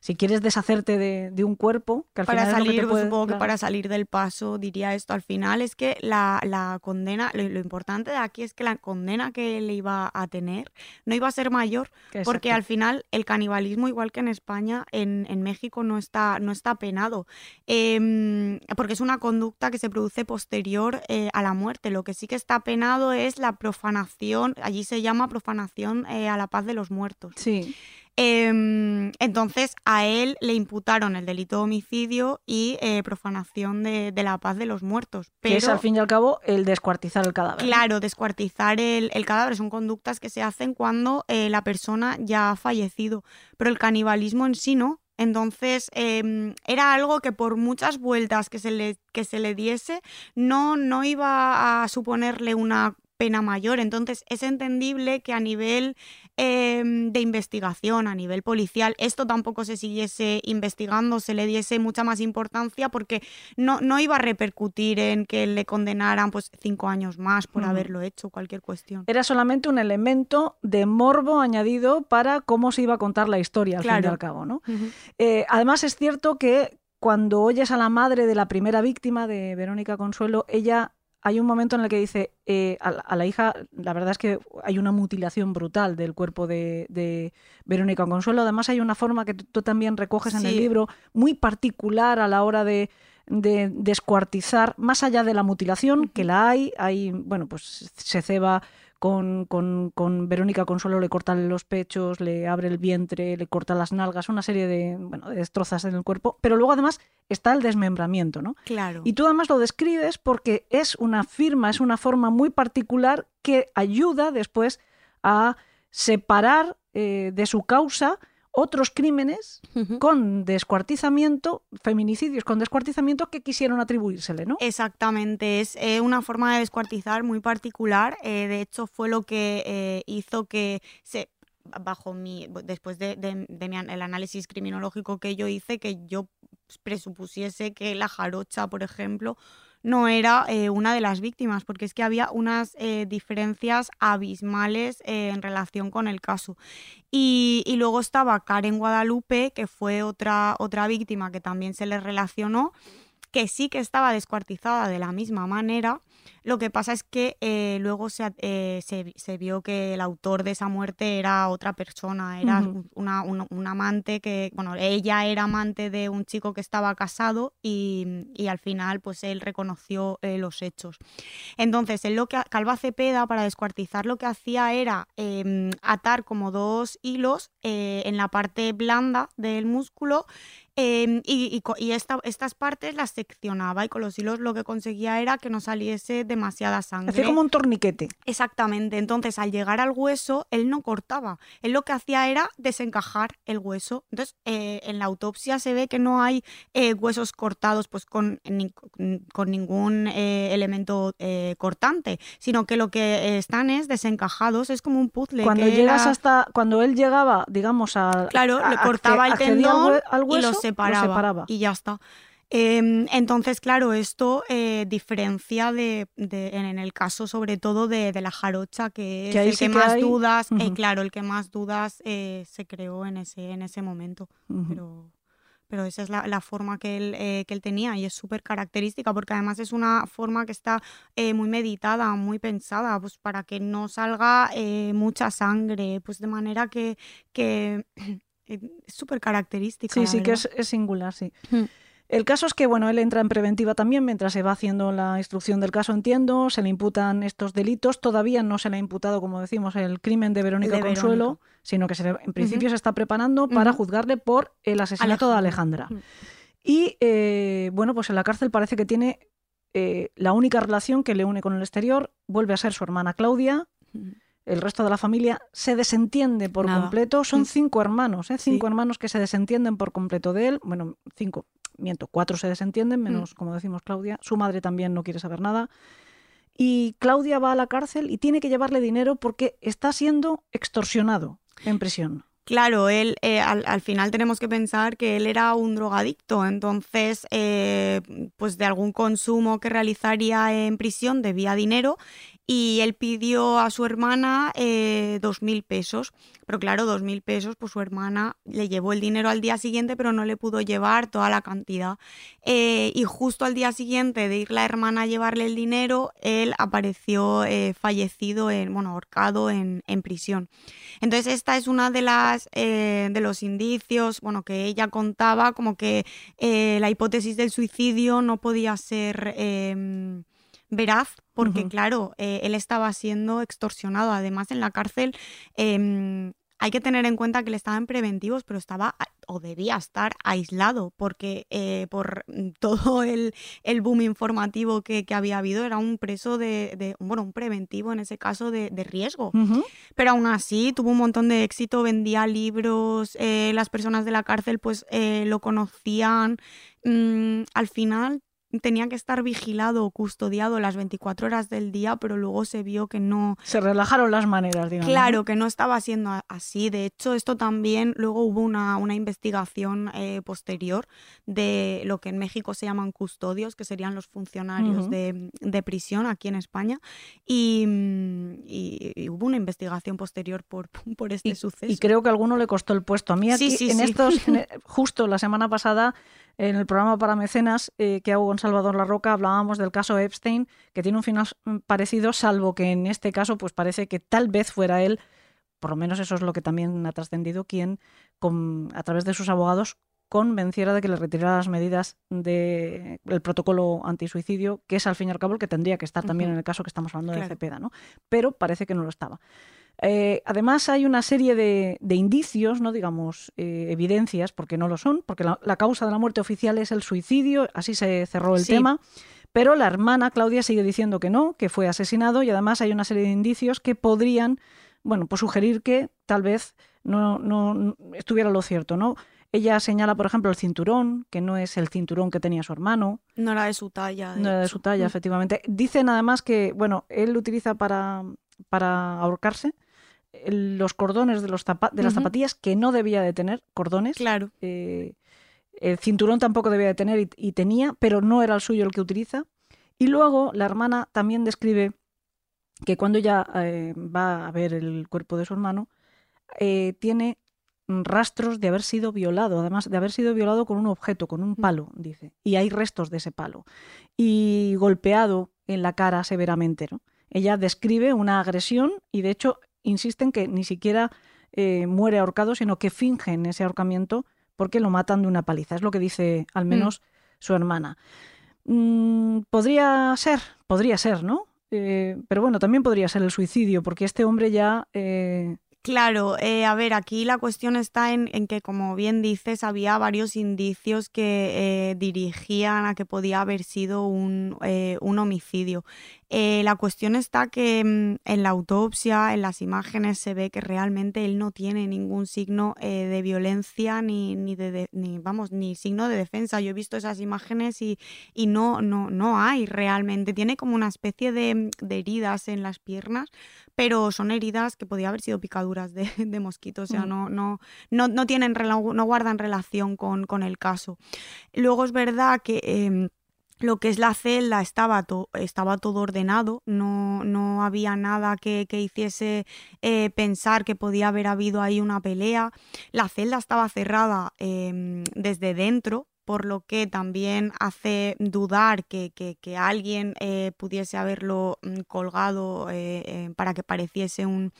Speaker 3: si quieres deshacerte de, de un cuerpo, que al
Speaker 10: para
Speaker 3: final es lo que
Speaker 10: salir,
Speaker 3: te puede-
Speaker 10: supongo que
Speaker 3: claro.
Speaker 10: para salir del paso diría esto al final, es que la, la condena, lo, lo importante de aquí es que la condena que él iba a tener no iba a ser mayor, porque
Speaker 3: Exacto.
Speaker 10: al final el canibalismo, igual que en España, en, en México no está, no está penado, Em, porque es una conducta que se produce posterior eh, a la muerte. Lo que sí que está penado es la profanación, allí se llama profanación eh, a la paz de los muertos.
Speaker 3: Sí.
Speaker 10: Em, entonces a él le imputaron el delito de homicidio y eh, profanación de, de la paz de los muertos. Pero,
Speaker 3: que es al fin y al cabo el descuartizar el cadáver.
Speaker 10: claro, descuartizar el, el cadáver son conductas que se hacen cuando eh, la persona ya ha fallecido, pero el canibalismo en sí no. Entonces em, era algo que por muchas vueltas que se le, que se le diese no, no iba a suponerle una pena mayor. Entonces es entendible que a nivel em, de investigación, a nivel policial, esto tampoco se siguiese investigando, se le diese mucha más importancia porque no, no iba a repercutir en que le condenaran pues cinco años más por
Speaker 3: Ujú.
Speaker 10: haberlo hecho, cualquier cuestión.
Speaker 3: Era solamente un elemento de morbo añadido para cómo se iba a contar la historia al fin y al cabo, ¿no? Eh, además es cierto que cuando oyes a la madre de la primera víctima de Verónica Consuelo, ella hay un momento en el que dice eh, a, la, a la hija, la verdad es que hay una mutilación brutal del cuerpo de, de Verónica Consuelo. Además hay una forma que tú, también recoges en el libro muy particular a la hora de de descuartizar, más allá de la mutilación, que la hay, hay, bueno, pues se ceba con, con, con Verónica Consuelo, le cortan los pechos, le abre el vientre, le corta las nalgas, una serie de, bueno, de destrozas en el cuerpo, pero luego además está el desmembramiento, ¿no?
Speaker 10: Claro.
Speaker 3: Y tú además lo describes porque es una firma, es una forma muy particular que ayuda después a separar eh, de su causa otros crímenes con descuartizamiento, feminicidios con descuartizamiento que quisieron atribuírsele, ¿no?
Speaker 10: Exactamente, es eh, una forma de descuartizar muy particular. eh, de hecho, fue lo que eh, hizo que se bajo mi después de, de- de mi el análisis criminológico que yo hice que yo presupusiese que la jarocha por ejemplo no era eh, una de las víctimas porque es que había unas eh, diferencias abismales eh, en relación con el caso y, y luego estaba Karen Guadalupe que fue otra otra víctima que también se le relacionó que sí que estaba descuartizada de la misma manera. Lo que pasa es que eh, luego se, eh, se, se vio que el autor de esa muerte era otra persona, era una, una- un amante que, bueno, ella era amante de un chico que estaba casado y, y al final pues él reconoció eh, los hechos. Entonces, él lo que, Calva Cepeda para descuartizar lo que hacía era em, atar como dos hilos en la parte blanda del músculo em, y, y co- y esta- estas partes las seccionaba y con los hilos lo que conseguía era que no saliese demasiada sangre.
Speaker 3: Hacía como un torniquete.
Speaker 10: Exactamente. Entonces, al llegar al hueso, él no cortaba. Él lo que hacía era desencajar el hueso. Entonces, eh, en la autopsia se ve que no hay eh, huesos cortados pues con, ni- con ningún eh, elemento eh, cortante, sino que lo que están es desencajados. Es como un puzzle.
Speaker 3: Cuando
Speaker 10: que
Speaker 3: llegas hasta, cuando él llegaba, digamos, a
Speaker 10: Claro,
Speaker 3: a-
Speaker 10: le cortaba el
Speaker 3: accedía al
Speaker 10: tendón
Speaker 3: hue- al
Speaker 10: y
Speaker 3: hueso,
Speaker 10: separaba,
Speaker 3: separaba.
Speaker 10: y ya está. Em, entonces, claro, esto eh, diferencia de, en el caso sobre todo de, la jarocha, que es el que, más dudas, eh, claro, el que más dudas eh, se creó en ese, en ese momento. Pero pero esa es la, forma que él, que él tenía y es súper característica porque además es una forma que está muy meditada, muy pensada, pues para que no salga mucha sangre, pues de manera que, que es súper característica.
Speaker 3: Sí, sí, que es, es, singular, sí. Mm. El caso es que, bueno, él entra en preventiva también mientras se va haciendo la instrucción del caso, entiendo, se le imputan estos delitos, todavía no se le ha imputado, como decimos, el crimen de Verónica Consuelo, sino que se en principio se está preparando para juzgarle por el asesinato de Alejandra. Y, eh, bueno, pues en la cárcel parece que tiene eh, la única relación que le une con el exterior, vuelve a ser su hermana Claudia. El resto de la familia se desentiende por completo. Son cinco hermanos, ¿eh? cinco hermanos que se desentienden por completo de él. Bueno, cinco, miento, cuatro se desentienden, menos, mm. como decimos, Claudia. Su madre también no quiere saber nada. Y Claudia va a la cárcel y tiene que llevarle dinero porque está siendo extorsionado en prisión.
Speaker 10: Claro, él eh, al, final tenemos que pensar que él era un drogadicto, entonces eh, pues de algún consumo que realizaría en prisión debía dinero y él pidió a su hermana eh, dos mil pesos. Pero claro, dos mil pesos, pues su hermana le llevó el dinero al día siguiente, pero no le pudo llevar toda la cantidad. Eh, y justo al día siguiente de ir la hermana a llevarle el dinero, él apareció eh, fallecido, en, bueno, ahorcado en, prisión. Entonces, esta es una de las de los indicios, bueno, que ella contaba, como que la hipótesis del suicidio no podía ser em, veraz porque claro, eh, él estaba siendo extorsionado. Además, en la cárcel em, hay que tener en cuenta que él estaba en preventivos, pero estaba o debía estar aislado, porque eh, por todo el, boom informativo que, había habido, era un preso de, bueno, un preventivo en ese caso de, riesgo. Pero aún así tuvo un montón de éxito, vendía libros, eh, las personas de la cárcel pues lo conocían. Mm, al final tenía que estar vigilado o custodiado las 24 horas del día, pero luego se vio que no...
Speaker 3: Se relajaron las maneras, digamos.
Speaker 10: Claro, que no estaba siendo así. De hecho, esto también, luego hubo una, una investigación eh, posterior de lo que en México se llaman custodios, que serían los funcionarios de, de, prisión aquí en España, y, y, hubo una investigación posterior por, por este suceso.
Speaker 3: Y creo que a alguno le costó el puesto. A mí aquí, en estos, justo la semana pasada en el programa para mecenas eh, que hago con Salvador La Roca hablábamos del caso Epstein, que tiene un final parecido, salvo que en este caso pues parece que tal vez fuera él, por lo menos eso es lo que también ha trascendido, quien con, a través de sus abogados convenciera de que le retirara las medidas del protocolo antisuicidio, que es al fin y al cabo el que tendría que estar también en el caso que estamos hablando de Cepeda, ¿no? Pero parece que no lo estaba. Eh, además hay una serie de, indicios, no digamos eh, evidencias, porque no lo son, porque la, causa de la muerte oficial es el suicidio, así se cerró el tema. Pero la hermana Claudia sigue diciendo que no, que fue asesinado y además hay una serie de indicios que podrían, bueno, pues sugerir que tal vez no, no estuviera lo cierto, ¿no? Ella señala, por ejemplo, el cinturón, que no es el cinturón que tenía su hermano.
Speaker 10: No era de su talla.
Speaker 3: no era de su talla, mm. efectivamente. Dicen además que, bueno, él lo utiliza para, para ahorcarse los cordones de, los de las zapatillas, que no debía de tener cordones.
Speaker 10: Claro.
Speaker 3: Eh, el cinturón tampoco debía de tener y, tenía, pero no era el suyo el que utiliza. Y luego la hermana también describe que cuando ella eh, va a ver el cuerpo de su hermano, eh, tiene rastros de haber sido violado, además de haber sido violado con un objeto, con un palo, dice. Y hay restos de ese palo. Y golpeado en la cara severamente. ¿no? Ella describe una agresión y de hecho insisten que ni siquiera eh, muere ahorcado, sino que fingen ese ahorcamiento porque lo matan de una paliza. Es lo que dice al mm. menos su hermana. Mm, podría ser, podría ser, ¿no? Eh, pero bueno, también podría ser el suicidio, porque este hombre ya eh,
Speaker 10: Claro, eh, a ver, aquí la cuestión está en, que, como bien dices, había varios indicios que dirigían a que podía haber sido un, homicidio. Eh, la cuestión está que mm, en la autopsia, en las imágenes, se ve que realmente él no tiene ningún signo eh, de violencia ni, ni, de, ni, vamos, ni signo de defensa. Yo he visto esas imágenes y, y no, no, no hay realmente. Tiene como una especie de, de, heridas en las piernas, pero son heridas que podía haber sido picaduras de, de mosquito. O sea, mm. no, no, no, no, tienen, no guardan relación con, con el caso. Luego es verdad que... Eh, lo que es la celda estaba, estaba todo ordenado, no, no había nada que, que hiciese eh, pensar que podía haber habido ahí una pelea. La celda estaba cerrada eh, desde dentro, por lo que también hace dudar que, que, alguien eh, pudiese haberlo mm, colgado eh, eh, para que pareciese un.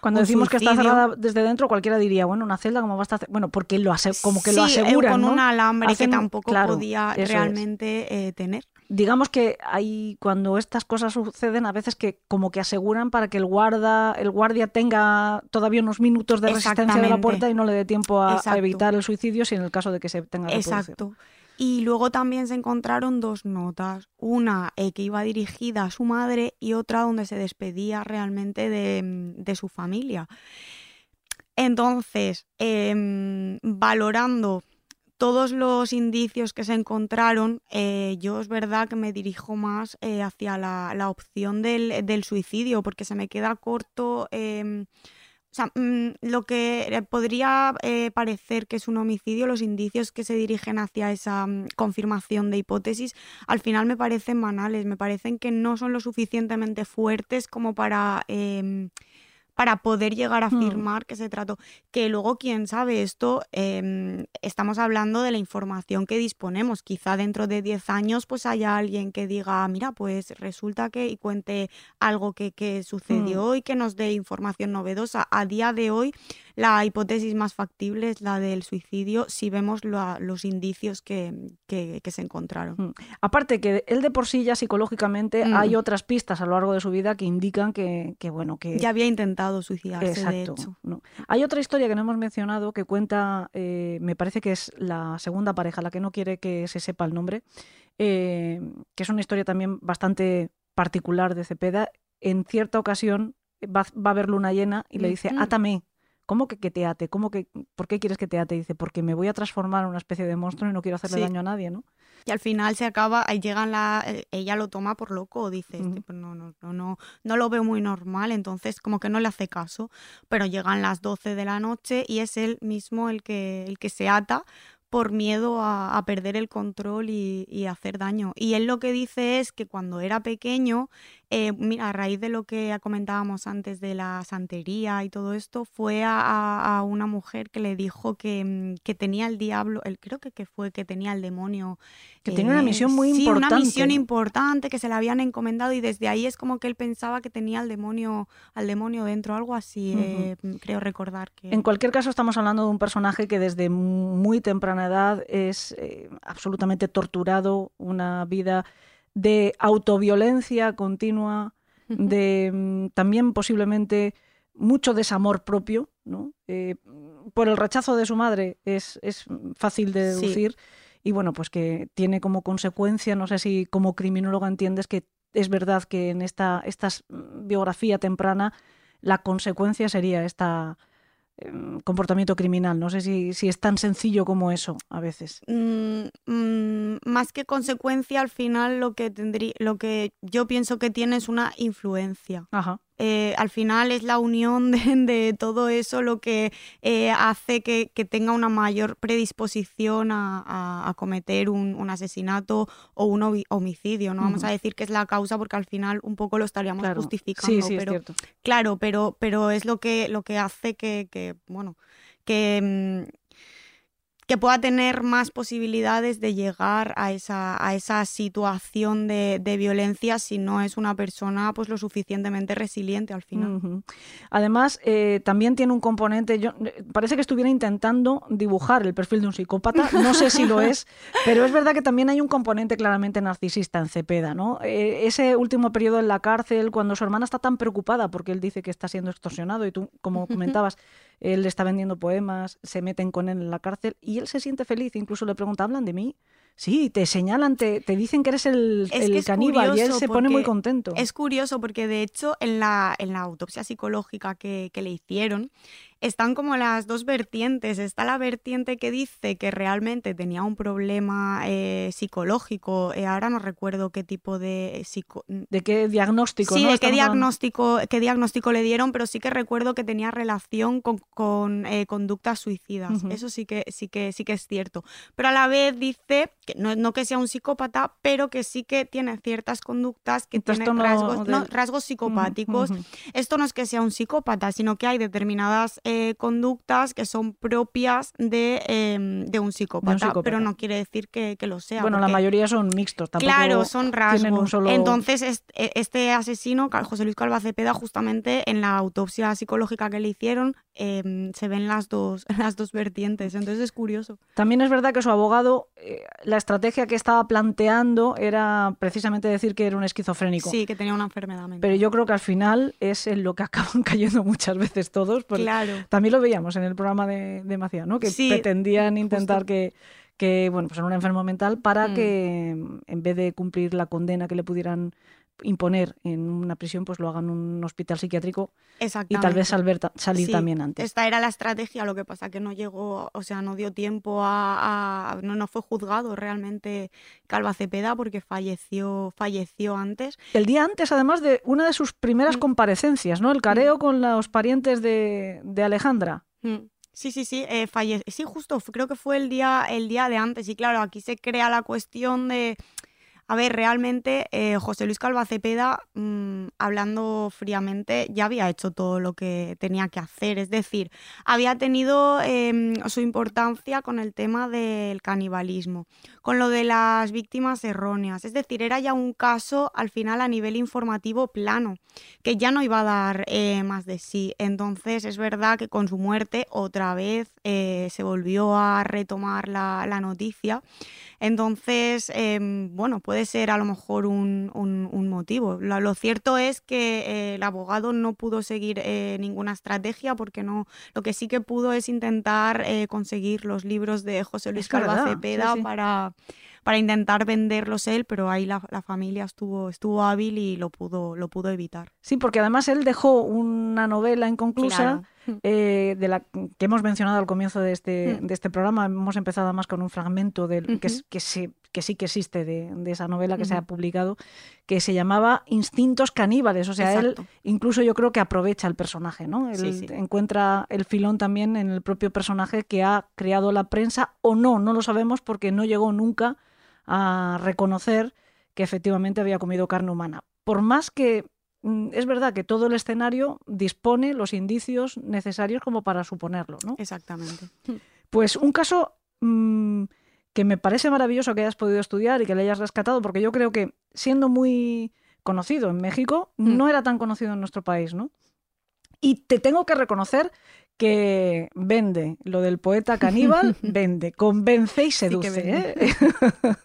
Speaker 3: Cuando decimos que está cerrada desde dentro, cualquiera diría, bueno, una celda, ¿cómo va a estar? Bueno, porque lo como que lo aseguran.
Speaker 10: con un alambre que tampoco podía realmente tener
Speaker 3: digamos que hay cuando estas cosas suceden a veces que como que aseguran para que el guarda el guardia tenga todavía unos minutos de resistencia de la puerta y no le dé tiempo a, evitar el suicidio si en el caso de que se tenga que
Speaker 10: Exacto. Y luego también se encontraron dos notas, una eh, que iba dirigida a su madre y otra donde se despedía realmente de, su familia. Entonces, em, valorando todos los indicios que se encontraron, eh, yo es verdad que me dirijo más eh, hacia la, opción del, suicidio, porque se me queda corto. Em, o sea, mm, lo que podría eh, parecer que es un homicidio, los indicios que se dirigen hacia esa mm, confirmación de hipótesis, al final me parecen banales, me parecen que no son lo suficientemente fuertes como para em, para poder llegar a hmm. afirmar que se trató. Que luego, quién sabe, esto em, estamos hablando de la información que disponemos. Quizá dentro de 10 años pues haya alguien que diga, mira, pues resulta que y cuente algo que, que sucedió hmm. y que nos dé información novedosa. A día de hoy la hipótesis más factible es la del suicidio si vemos los indicios que, se encontraron. Mm.
Speaker 3: Aparte que él de por sí ya psicológicamente mm. hay otras pistas a lo largo de su vida que indican que, bueno, que...
Speaker 10: Ya había intentado suicidarse, Exacto, de hecho.
Speaker 3: Hay otra historia que no hemos mencionado que cuenta, eh, me parece que es la segunda pareja, la que no quiere que se sepa el nombre, eh, que es una historia también bastante particular de Cepeda. En cierta ocasión va, a ver luna llena y le dice, átame, ¿Cómo que, que te ate? ¿Cómo que, ¿Por qué quieres que te ate? Dice, porque me voy a transformar en una especie de monstruo y no quiero hacerle daño a nadie, ¿no?
Speaker 10: Y al final se acaba, llegan la, eh, ella lo toma por loco, dice, este, pues no, no, no, no, no lo veo muy normal, entonces como que no le hace caso, pero llegan las 12 de la noche y es él mismo el que, el que se ata por miedo a, perder el control y, hacer daño. Y él lo que dice es que cuando era pequeño, eh, mira, a raíz de lo que comentábamos antes de la santería y todo esto, fue a, una mujer que le dijo que, mm, que tenía el diablo, el, creo que, que, fue que tenía el demonio.
Speaker 3: Que tenía una misión muy
Speaker 10: sí,
Speaker 3: importante.
Speaker 10: una misión importante que se le habían encomendado y desde ahí es como que él pensaba que tenía al demonio, al demonio dentro, algo así, eh, creo recordar. que
Speaker 3: En cualquier caso, estamos hablando de un personaje que desde muy temprana edad es eh, absolutamente torturado, una vida de autoviolencia continua, de mm, también posiblemente mucho desamor propio, ¿no? Eh, por el rechazo de su madre es, es fácil de deducir. Y bueno, pues que tiene como consecuencia, no sé si como criminóloga entiendes que es verdad que en esta, esta biografía temprana la consecuencia sería esta, comportamiento criminal. No sé si, si, es tan sencillo como eso a veces.
Speaker 10: Mm, mm, más que consecuencia, al final lo que tendría, lo que yo pienso que tiene es una influencia.
Speaker 3: Ajá.
Speaker 10: Eh, al final es la unión de, todo eso lo que eh, hace que, tenga una mayor predisposición a, cometer un, asesinato o un homicidio. No vamos a decir que es la causa porque al final un poco lo estaríamos justificando.
Speaker 3: Sí, sí,
Speaker 10: pero,
Speaker 3: es cierto.
Speaker 10: Claro, pero, pero es lo que, lo que hace que, que bueno, que, mm, que pueda tener más posibilidades de llegar a esa, a esa situación de, violencia si no es una persona pues lo suficientemente resiliente al final.
Speaker 3: Además, eh, también tiene un componente, yo, eh, parece que estuviera intentando dibujar el perfil de un psicópata, no sé si lo es, pero es verdad que también hay un componente claramente narcisista en Cepeda, ¿no? Eh, ese último periodo en la cárcel, cuando su hermana está tan preocupada porque él dice que está siendo extorsionado y tú, como comentabas, él está vendiendo poemas, se meten con él en la cárcel y él se siente feliz, incluso le pregunta, ¿hablan de mí? Sí, te señalan, te, te dicen que eres el,
Speaker 10: Es
Speaker 3: el caníbal y él se pone muy contento.
Speaker 10: Es curioso porque de hecho en la, en la autopsia psicológica que, que le hicieron están como las dos vertientes. Está la vertiente que dice que realmente tenía un problema eh, psicológico. eh, ahora no recuerdo qué tipo de psico-
Speaker 3: ¿De qué diagnóstico?
Speaker 10: Sí,
Speaker 3: no?
Speaker 10: de qué
Speaker 3: hablando-
Speaker 10: diagnóstico, qué diagnóstico le dieron, pero sí que recuerdo que tenía relación con, con, eh, conductas suicidas. Eso sí que, sí, que, sí que es cierto. Pero a la vez dice que no, no que sea un psicópata, pero que sí que tiene ciertas conductas que
Speaker 3: Un
Speaker 10: tienen rasgos, no, rasgos psicopáticos. Esto no es que sea un psicópata, sino que hay determinadas eh, conductas que son propias de, em, de un psicópata, pero no quiere decir que, que lo sea.
Speaker 3: Bueno, la mayoría son mixtos. Tampoco
Speaker 10: Claro, son rasgos.
Speaker 3: Solo...
Speaker 10: Entonces, e- este asesino, José Luis Calva Cepeda, justamente en la autopsia psicológica que le hicieron, em, se ven las dos, las dos vertientes. Entonces es curioso.
Speaker 3: También es verdad que su abogado, eh, la estrategia que estaba planteando era precisamente decir que era un esquizofrénico.
Speaker 10: Sí, que tenía una enfermedad mental.
Speaker 3: Pero yo creo que al final es en lo que acaban cayendo muchas veces todos. porque
Speaker 10: Claro.
Speaker 3: También lo veíamos en el programa de, de Macía, ¿no? Que
Speaker 10: Sí,
Speaker 3: pretendían intentar que, que, bueno, pues era un enfermo mental para
Speaker 10: Mm.
Speaker 3: que en vez de cumplir la condena que le pudieran imponer en una prisión, pues lo hagan en un hospital psiquiátrico y tal vez salver salir
Speaker 10: Sí,
Speaker 3: también antes.
Speaker 10: Esta era la estrategia, lo que pasa que no llegó, o sea, no dio tiempo a, a- no, no fue juzgado realmente Calva Cepeda porque falleció, falleció antes.
Speaker 3: El día antes, además, de una de sus primeras
Speaker 10: Mm.
Speaker 3: comparecencias, ¿no? El careo con los parientes de, de Alejandra.
Speaker 10: Mm. Sí, sí, sí, eh, falle- sí, justo, creo que fue el día, el día de antes. Y claro, aquí se crea la cuestión de, a ver, realmente eh, José Luis Calva Cepeda, mm, hablando fríamente, ya había hecho todo lo que tenía que hacer. Es decir, había tenido em, su importancia con el tema del canibalismo, con lo de las víctimas erróneas. Es decir, era ya un caso al final a nivel informativo plano que ya no iba a dar eh, más de sí. Entonces es verdad que con su muerte otra vez eh, se volvió a retomar la noticia. Entonces, em, bueno, puede ser a lo mejor un, un- un motivo. Lo, lo cierto es que eh, el abogado no pudo seguir eh, ninguna estrategia porque no, lo que sí que pudo es intentar eh, conseguir los libros de José Luis Calva
Speaker 3: sí,
Speaker 10: Cepeda
Speaker 3: sí.
Speaker 10: para para intentar venderlos él, pero ahí la, la familia estuvo, estuvo hábil y lo pudo, lo pudo evitar.
Speaker 3: Sí, porque además él dejó una novela inconclusa
Speaker 10: Claro.
Speaker 3: eh, de la que hemos mencionado al comienzo de este,
Speaker 10: Mm.
Speaker 3: de este programa. Hemos empezado más con un fragmento del, que, que, sí, que sí que existe de, de esa novela que se ha publicado, que se llamaba Instintos caníbales. O sea,
Speaker 10: Exacto.
Speaker 3: él incluso yo creo que aprovecha el personaje, ¿no? Él
Speaker 10: Sí, sí.
Speaker 3: encuentra el filón también en el propio personaje que ha creado la prensa o no, no lo sabemos porque no llegó nunca a reconocer que efectivamente había comido carne humana. Por más que mm, es verdad que todo el escenario dispone los indicios necesarios como para suponerlo, ¿no?
Speaker 10: Exactamente.
Speaker 3: Pues un caso mm, que me parece maravilloso que hayas podido estudiar y que le hayas rescatado, porque yo creo que siendo muy conocido en México,
Speaker 10: Mm.
Speaker 3: no era tan conocido en nuestro país, ¿no? Y te tengo que reconocer que vende lo del poeta caníbal, vende, convence y seduce. ¿eh?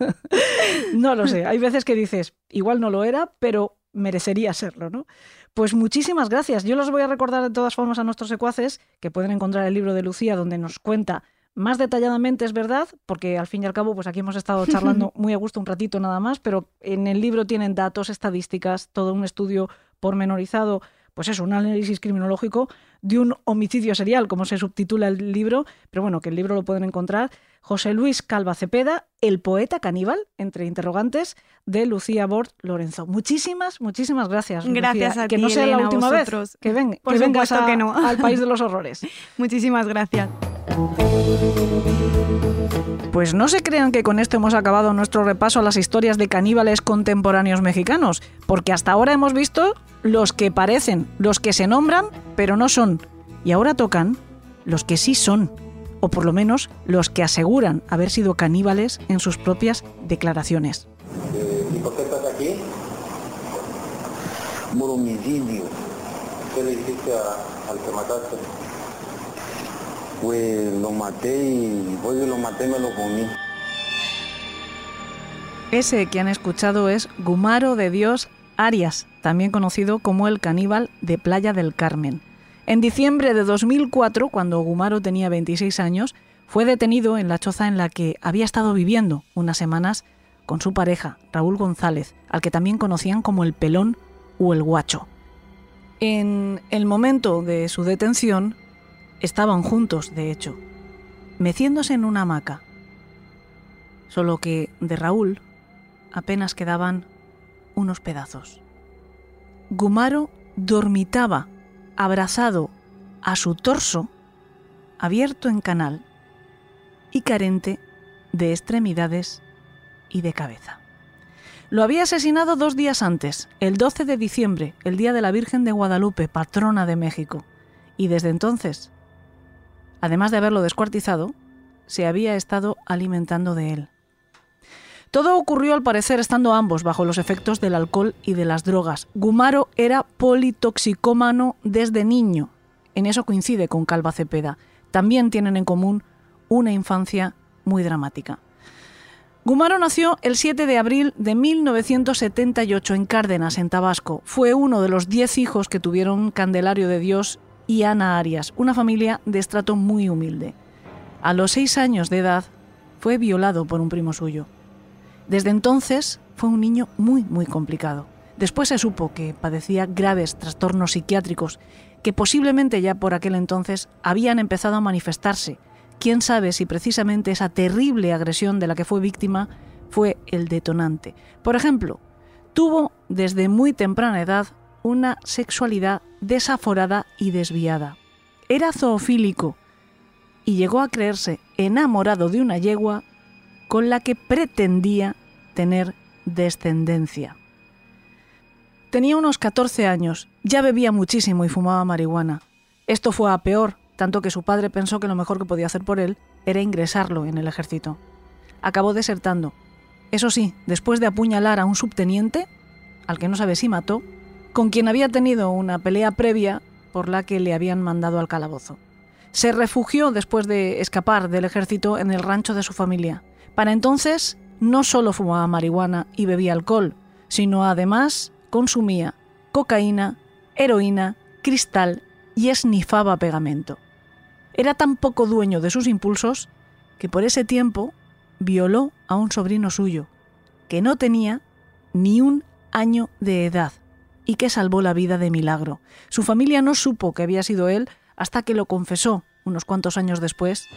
Speaker 3: no lo sé, hay veces que dices, igual no lo era, pero merecería serlo, ¿no? Pues muchísimas gracias. Yo los voy a recordar de todas formas a nuestros secuaces que pueden encontrar el libro de Lucía donde nos cuenta más detalladamente, es verdad, porque al fin y al cabo, pues aquí hemos estado charlando muy a gusto un ratito nada más, pero en el libro tienen datos, estadísticas, todo un estudio pormenorizado, pues eso, un análisis criminológico de un homicidio serial, como se subtitula el libro, pero bueno, que el libro lo pueden encontrar. José Luis Calva Cepeda, el poeta caníbal, entre interrogantes, de Lucía Bort Lorenzo. Muchísimas, muchísimas gracias.
Speaker 10: Gracias
Speaker 3: Lucía.
Speaker 10: a
Speaker 3: Que
Speaker 10: ti,
Speaker 3: no sea la
Speaker 10: Elena,
Speaker 3: última vez que, ven,
Speaker 10: Por
Speaker 3: que vengas a-
Speaker 10: que no.
Speaker 3: al país de los horrores.
Speaker 10: Muchísimas gracias.
Speaker 3: Pues no se crean que con esto hemos acabado nuestro repaso a las historias de caníbales contemporáneos mexicanos, porque hasta ahora hemos visto los que parecen, los que se nombran, pero no son. Y ahora tocan los que sí son, o por lo menos los que aseguran haber sido caníbales en sus propias declaraciones.
Speaker 11: ¿Y por qué estás aquí homicidio. ¿Qué le hiciste a- al que mataste? Pues lo maté y después de lo maté me lo comí.
Speaker 3: Ese que han escuchado es Gumaro de Dios Arias, también conocido como el caníbal de Playa del Carmen. En diciembre de 2004, cuando Gumaro tenía 26 años, Fue detenido en la choza en la que había estado viviendo unas semanas con su pareja, Raúl González, al que también conocían como el pelón o el guacho. En el momento de su detención, estaban juntos, de hecho, meciéndose en una hamaca. Solo que de Raúl apenas quedaban unos pedazos. Gumaro dormitaba abrazado a su torso, abierto en canal y carente de extremidades y de cabeza. Lo había asesinado dos días antes, el 12 de diciembre, el día de la Virgen de Guadalupe, patrona de México, y desde entonces, además de haberlo descuartizado, se había estado alimentando de él. Todo ocurrió al parecer estando ambos bajo los efectos del alcohol y de las drogas. Gumaro era politoxicómano desde niño. En eso coincide con Calva Cepeda. También tienen en común una infancia muy dramática. Gumaro nació el 7 de abril de 1978 en Cárdenas, en Tabasco. Fue uno de los diez hijos que tuvieron Candelario de Dios y Ana Arias, una familia de estrato muy humilde. A los seis años de edad fue violado por un primo suyo. Desde entonces fue un niño muy, muy complicado. Después se supo que padecía graves trastornos psiquiátricos que posiblemente ya por aquel entonces habían empezado a manifestarse quién sabe si precisamente esa terrible agresión de la que fue víctima fue el detonante. Por ejemplo, tuvo desde muy temprana edad una sexualidad desaforada y desviada. Era zoofílico y llegó a creerse enamorado de una yegua con la que pretendía tener descendencia. Tenía unos 14 años, ya bebía muchísimo y fumaba marihuana. Esto fue a peor, tanto que su padre pensó que lo mejor que podía hacer por él era ingresarlo en el ejército. Acabó desertando. Eso sí, después de apuñalar a un subteniente, al que no sabe si mató, con quien había tenido una pelea previa por la que le habían mandado al calabozo. Se refugió después de escapar del ejército en el rancho de su familia. Para entonces no solo fumaba marihuana y bebía alcohol, sino además consumía cocaína, heroína, cristal y esnifaba pegamento. Era tan poco dueño de sus impulsos que por ese tiempo violó a un sobrino suyo, que no tenía ni un año de edad y que salvó la vida de milagro. Su familia no supo que había sido él hasta que lo confesó unos cuantos años después,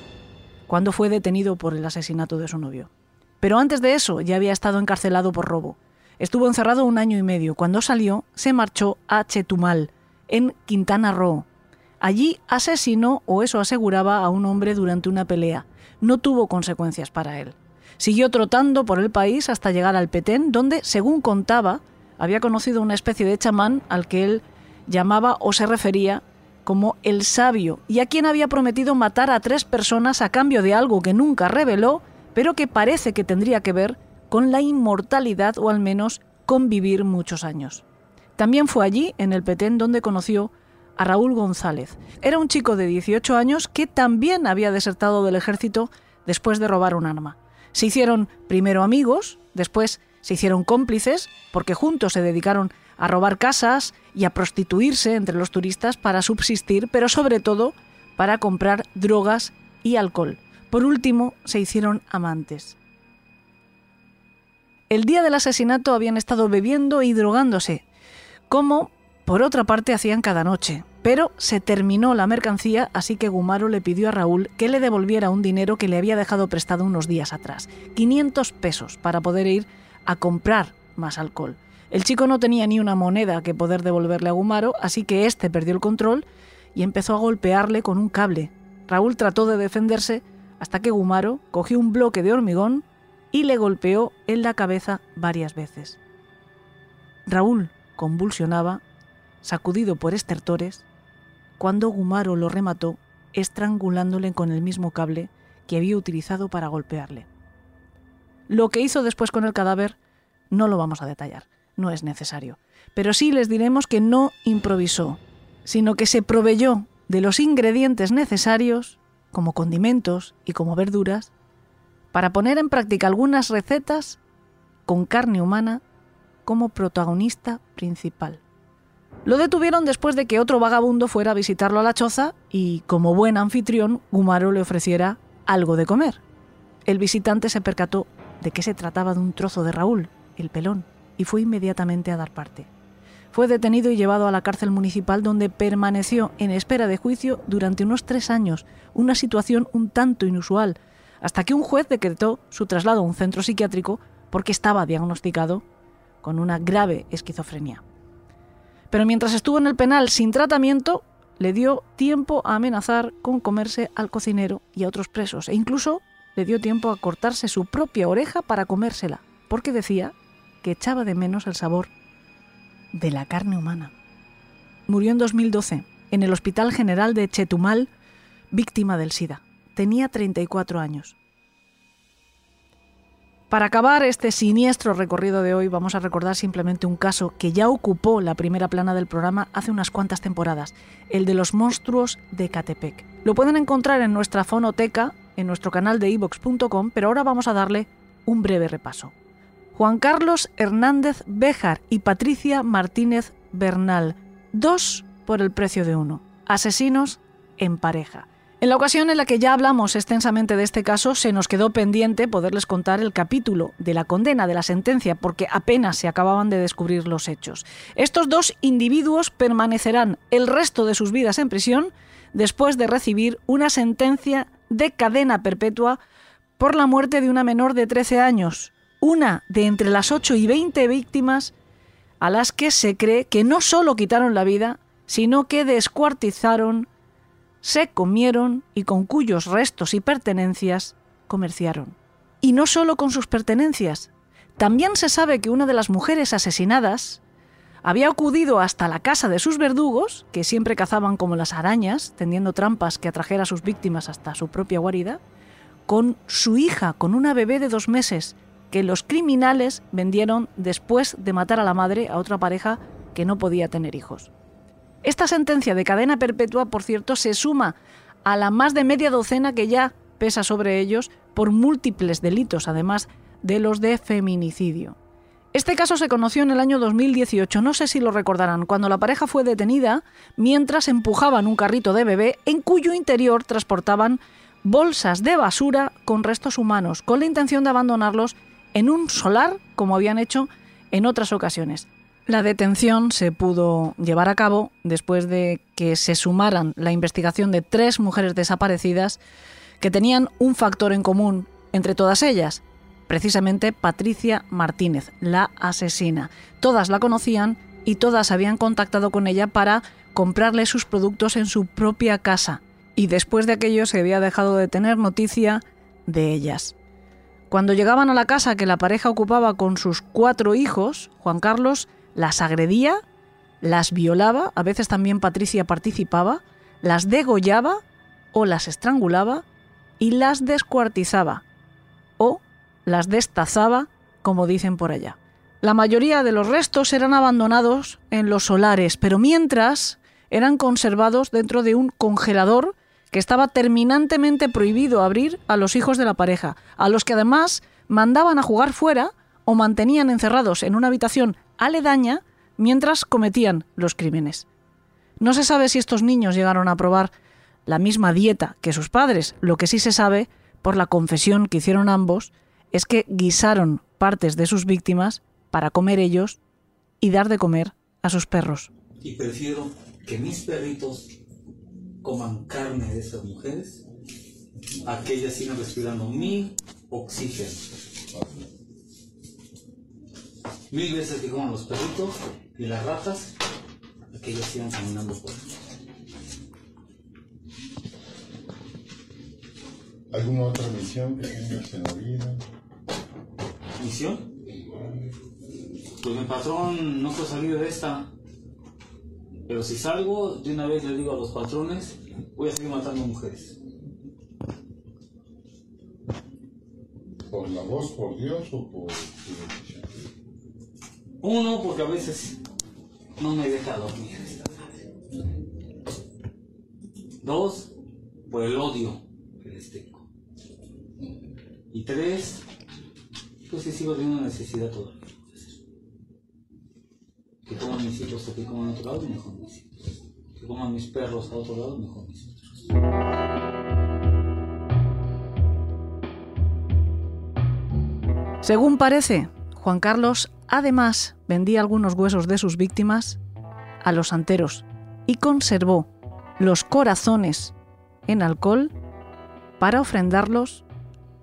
Speaker 3: cuando fue detenido por el asesinato de su novio. Pero antes de eso ya había estado encarcelado por robo. Estuvo encerrado un año y medio. Cuando salió, se marchó a Chetumal, en Quintana Roo, Allí asesinó, o eso aseguraba, a un hombre durante una pelea. No tuvo consecuencias para él. Siguió trotando por el país hasta llegar al Petén, donde, según contaba, había conocido una especie de chamán al que él llamaba o se refería como el sabio, y a quien había prometido matar a tres personas a cambio de algo que nunca reveló, pero que parece que tendría que ver con la inmortalidad o al menos con vivir muchos años. También fue allí, en el Petén, donde conoció a Raúl González. Era un chico de 18 años que también había desertado del ejército después de robar un arma. Se hicieron primero amigos, después se hicieron cómplices, porque juntos se dedicaron a robar casas y a prostituirse entre los turistas para subsistir, pero sobre todo para comprar drogas y alcohol. Por último, se hicieron amantes. El día del asesinato habían estado bebiendo y drogándose, como por otra parte, hacían cada noche. Pero se terminó la mercancía, así que Gumaro le pidió a Raúl que le devolviera un dinero que le había dejado prestado unos días atrás. 500 pesos para poder ir a comprar más alcohol. El chico no tenía ni una moneda que poder devolverle a Gumaro, así que éste perdió el control y empezó a golpearle con un cable. Raúl trató de defenderse hasta que Gumaro cogió un bloque de hormigón y le golpeó en la cabeza varias veces. Raúl convulsionaba sacudido por estertores, cuando Gumaro lo remató estrangulándole con el mismo cable que había utilizado para golpearle. Lo que hizo después con el cadáver no lo vamos a detallar, no es necesario, pero sí les diremos que no improvisó, sino que se proveyó de los ingredientes necesarios, como condimentos y como verduras, para poner en práctica algunas recetas con carne humana como protagonista principal. Lo detuvieron después de que otro vagabundo fuera a visitarlo a la choza y, como buen anfitrión, Gumaro le ofreciera algo de comer. El visitante se percató de que se trataba de un trozo de Raúl, el pelón, y fue inmediatamente a dar parte. Fue detenido y llevado a la cárcel municipal donde permaneció en espera de juicio durante unos tres años, una situación un tanto inusual, hasta que un juez decretó su traslado a un centro psiquiátrico porque estaba diagnosticado con una grave esquizofrenia. Pero mientras estuvo en el penal sin tratamiento, le dio tiempo a amenazar con comerse al cocinero y a otros presos, e incluso le dio tiempo a cortarse su propia oreja para comérsela, porque decía que echaba de menos el sabor de la carne humana. Murió en 2012 en el Hospital General de Chetumal, víctima del SIDA. Tenía 34 años. Para acabar este siniestro recorrido de hoy vamos a recordar simplemente un caso que ya ocupó la primera plana del programa hace unas cuantas temporadas, el de los monstruos de Catepec. Lo pueden encontrar en nuestra fonoteca, en nuestro canal de ivox.com, pero ahora vamos a darle un breve repaso. Juan Carlos Hernández Béjar y Patricia Martínez Bernal, dos por el precio de uno, asesinos en pareja. En la ocasión en la que ya hablamos extensamente de este caso, se nos quedó pendiente poderles contar el capítulo de la condena de la sentencia, porque apenas se acababan de descubrir los hechos. Estos dos individuos permanecerán el resto de sus vidas en prisión después de recibir una sentencia de cadena perpetua por la muerte de una menor de 13 años, una de entre las 8 y 20 víctimas a las que se cree que no solo quitaron la vida, sino que descuartizaron se comieron y con cuyos restos y pertenencias comerciaron. Y no solo con sus pertenencias, también se sabe que una de las mujeres asesinadas había acudido hasta la casa de sus verdugos, que siempre cazaban como las arañas, tendiendo trampas que atrajera a sus víctimas hasta su propia guarida, con su hija, con una bebé de dos meses, que los criminales vendieron después de matar a la madre a otra pareja que no podía tener hijos. Esta sentencia de cadena perpetua, por cierto, se suma a la más de media docena que ya pesa sobre ellos por múltiples delitos, además de los de feminicidio. Este caso se conoció en el año 2018, no sé si lo recordarán, cuando la pareja fue detenida mientras empujaban un carrito de bebé en cuyo interior transportaban bolsas de basura con restos humanos, con la intención de abandonarlos en un solar, como habían hecho en otras ocasiones. La detención se pudo llevar a cabo después de que se sumaran la investigación de tres mujeres desaparecidas que tenían un factor en común entre todas ellas, precisamente Patricia Martínez, la asesina. Todas la conocían y todas habían contactado con ella para comprarle sus productos en su propia casa, y después de aquello se había dejado de tener noticia de ellas. Cuando llegaban a la casa que la pareja ocupaba con sus cuatro hijos, Juan Carlos las agredía, las violaba, a veces también Patricia participaba, las degollaba o las estrangulaba y las descuartizaba las destazaba, como dicen por allá. La mayoría de los restos eran abandonados en los solares, pero mientras eran conservados dentro de un congelador que estaba terminantemente prohibido abrir a los hijos de la pareja, a los que además mandaban a jugar fuera o mantenían encerrados en una habitación aledaña mientras cometían los crímenes. No se sabe si estos niños llegaron a probar la misma dieta que sus padres. Lo que sí se sabe, por la confesión que hicieron ambos, es que guisaron partes de sus víctimas para comer ellos y dar de comer a sus perros.
Speaker 12: Y prefiero que mis perritos coman carne de esas mujeres a que ellas sigan respirando mi oxígeno. Mil veces que coman los perritos y las ratas, que ellos sigan caminando por
Speaker 6: ¿Alguna otra misión que tengas en la vida?
Speaker 12: ¿Misión? Pues mi patrón no fue salido de esta. Pero si salgo, de una vez le digo a los patrones, voy a seguir matando mujeres.
Speaker 6: ¿Por la voz, por Dios o por
Speaker 12: uno, porque a veces no me deja dormir. Dos, por el odio que les tengo. Y tres, entonces sigo teniendo necesidad todavía. Que coman mis hijos aquí coman a otro lado, mejor mis hijos. Que coman mis perros a otro lado, mejor mis perros.
Speaker 13: Según parece, Juan Carlos además vendía algunos huesos de sus víctimas a los anteros y conservó los corazones en alcohol para ofrendarlos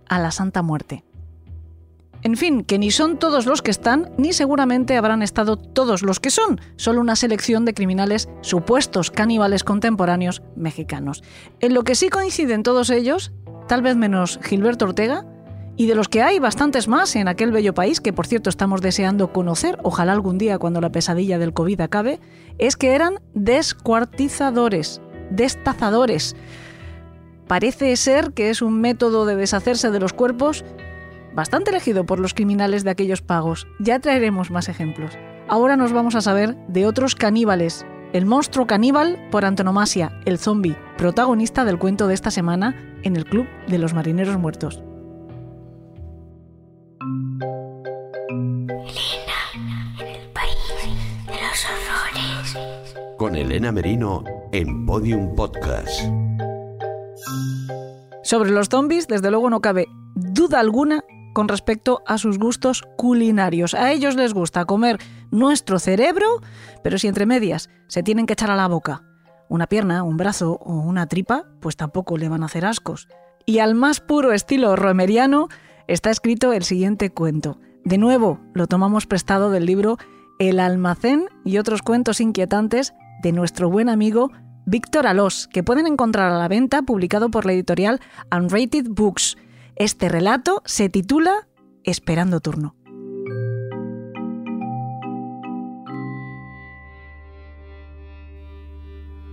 Speaker 13: a la Santa Muerte. En fin, que ni son todos los que están, ni seguramente habrán estado todos los que son, solo una selección de criminales supuestos caníbales contemporáneos mexicanos. En lo que sí coinciden todos ellos, tal vez menos Gilberto Ortega, y de los que hay bastantes más en aquel bello país, que por cierto estamos deseando conocer, ojalá algún día cuando la pesadilla del COVID acabe, es que eran descuartizadores, destazadores. Parece ser que es un método de deshacerse de los cuerpos bastante elegido por los criminales de aquellos pagos. Ya traeremos más ejemplos. Ahora nos vamos a saber de otros caníbales. El monstruo caníbal por antonomasia, el zombie, protagonista del cuento de esta semana en el Club de los Marineros Muertos.
Speaker 14: Elena, en el país de los horrores.
Speaker 2: Con Elena Merino en Podium Podcast.
Speaker 13: Sobre los zombies, desde luego no cabe duda alguna con respecto a sus gustos culinarios. A ellos les gusta comer nuestro cerebro, pero si entre medias se tienen que echar a la boca una pierna, un brazo o una tripa, pues tampoco le van a hacer ascos. Y al más puro estilo romeriano está escrito el siguiente cuento. De nuevo, lo tomamos prestado del libro El almacén y otros cuentos inquietantes de nuestro buen amigo Víctor Alós, que pueden encontrar a la venta publicado por la editorial Unrated Books. Este relato se titula Esperando turno.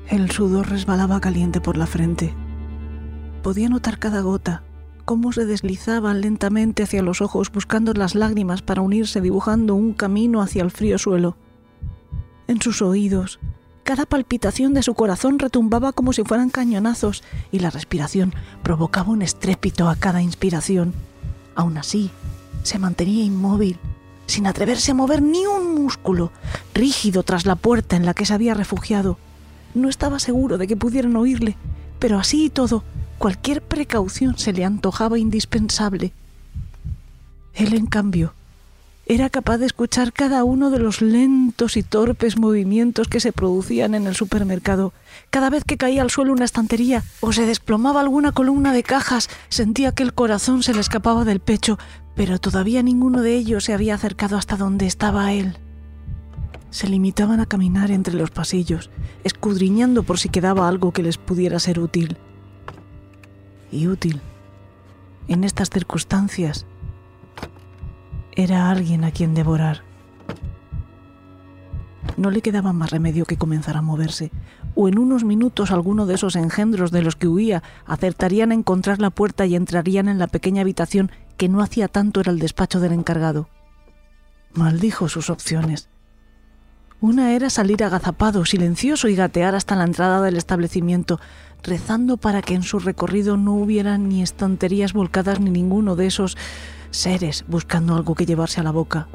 Speaker 3: El sudor resbalaba caliente por la frente. Podía notar cada gota, cómo se deslizaban lentamente hacia los ojos buscando las lágrimas para unirse dibujando un camino hacia el frío suelo. En sus oídos, cada palpitación de su corazón retumbaba como si fueran cañonazos y la respiración provocaba un estrépito a cada inspiración. Aún así, se mantenía inmóvil, sin atreverse a mover ni un músculo, rígido tras la puerta en la que se había refugiado. No estaba seguro de que pudieran oírle, pero así y todo, cualquier precaución se le antojaba indispensable. Él, en cambio, era capaz de escuchar cada uno de los lentos y torpes movimientos que se producían en el supermercado. Cada vez que caía al suelo una estantería o se desplomaba alguna columna de cajas, sentía que el corazón se le escapaba del pecho, pero todavía ninguno de ellos se había acercado hasta donde estaba él. Se limitaban a caminar entre los pasillos, escudriñando por si quedaba algo que les pudiera ser útil. Y útil, en estas circunstancias, era alguien a quien devorar. No le quedaba más remedio que comenzar a moverse, o en unos minutos alguno de esos engendros de los que huía acertarían a encontrar la puerta y entrarían en la pequeña habitación que no hacía tanto era el despacho del encargado. Maldijo sus opciones. Una era salir agazapado, silencioso y gatear hasta la entrada del establecimiento, rezando para que en su recorrido no hubiera ni estanterías volcadas ni ninguno de esos seres buscando algo que llevarse a la boca.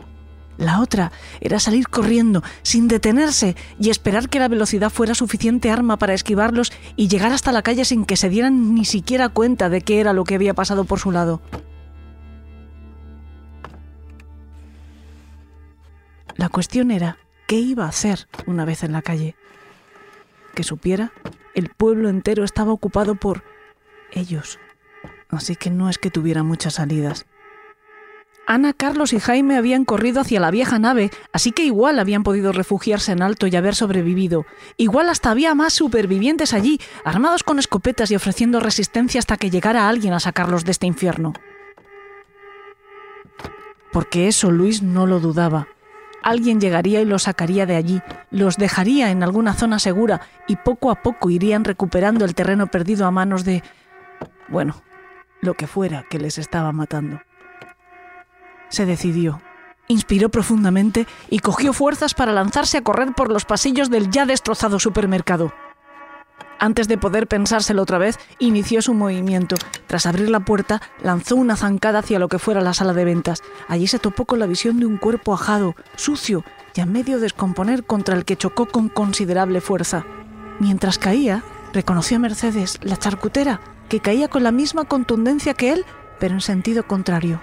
Speaker 3: La otra era salir corriendo, sin detenerse, y esperar que la velocidad fuera suficiente arma para esquivarlos y llegar hasta la calle sin que se dieran ni siquiera cuenta de qué era lo que había pasado por su lado. La cuestión era qué iba a hacer una vez en la calle. Que supiera, el pueblo entero estaba ocupado por ellos, así que no es que tuviera muchas salidas. Ana, Carlos y Jaime habían corrido hacia la vieja nave, así que igual habían podido refugiarse en alto y haber sobrevivido. Igual hasta había más supervivientes allí, armados con escopetas y ofreciendo resistencia hasta que llegara alguien a sacarlos de este infierno. Porque eso Luis no lo dudaba. Alguien llegaría y los sacaría de allí, los dejaría en alguna zona segura y poco a poco irían recuperando el terreno perdido a manos de... bueno, lo que fuera que les estaba matando. Se decidió, inspiró profundamente y cogió fuerzas para lanzarse a correr por los pasillos del ya destrozado supermercado. Antes de poder pensárselo otra vez, inició su movimiento. Tras abrir la puerta, lanzó una zancada hacia lo que fuera la sala de ventas. Allí se topó con la visión de un cuerpo ajado, sucio y a medio descomponer contra el que chocó con considerable fuerza. Mientras caía, reconoció a Mercedes, la charcutera, que caía con la misma contundencia que él, pero en sentido contrario.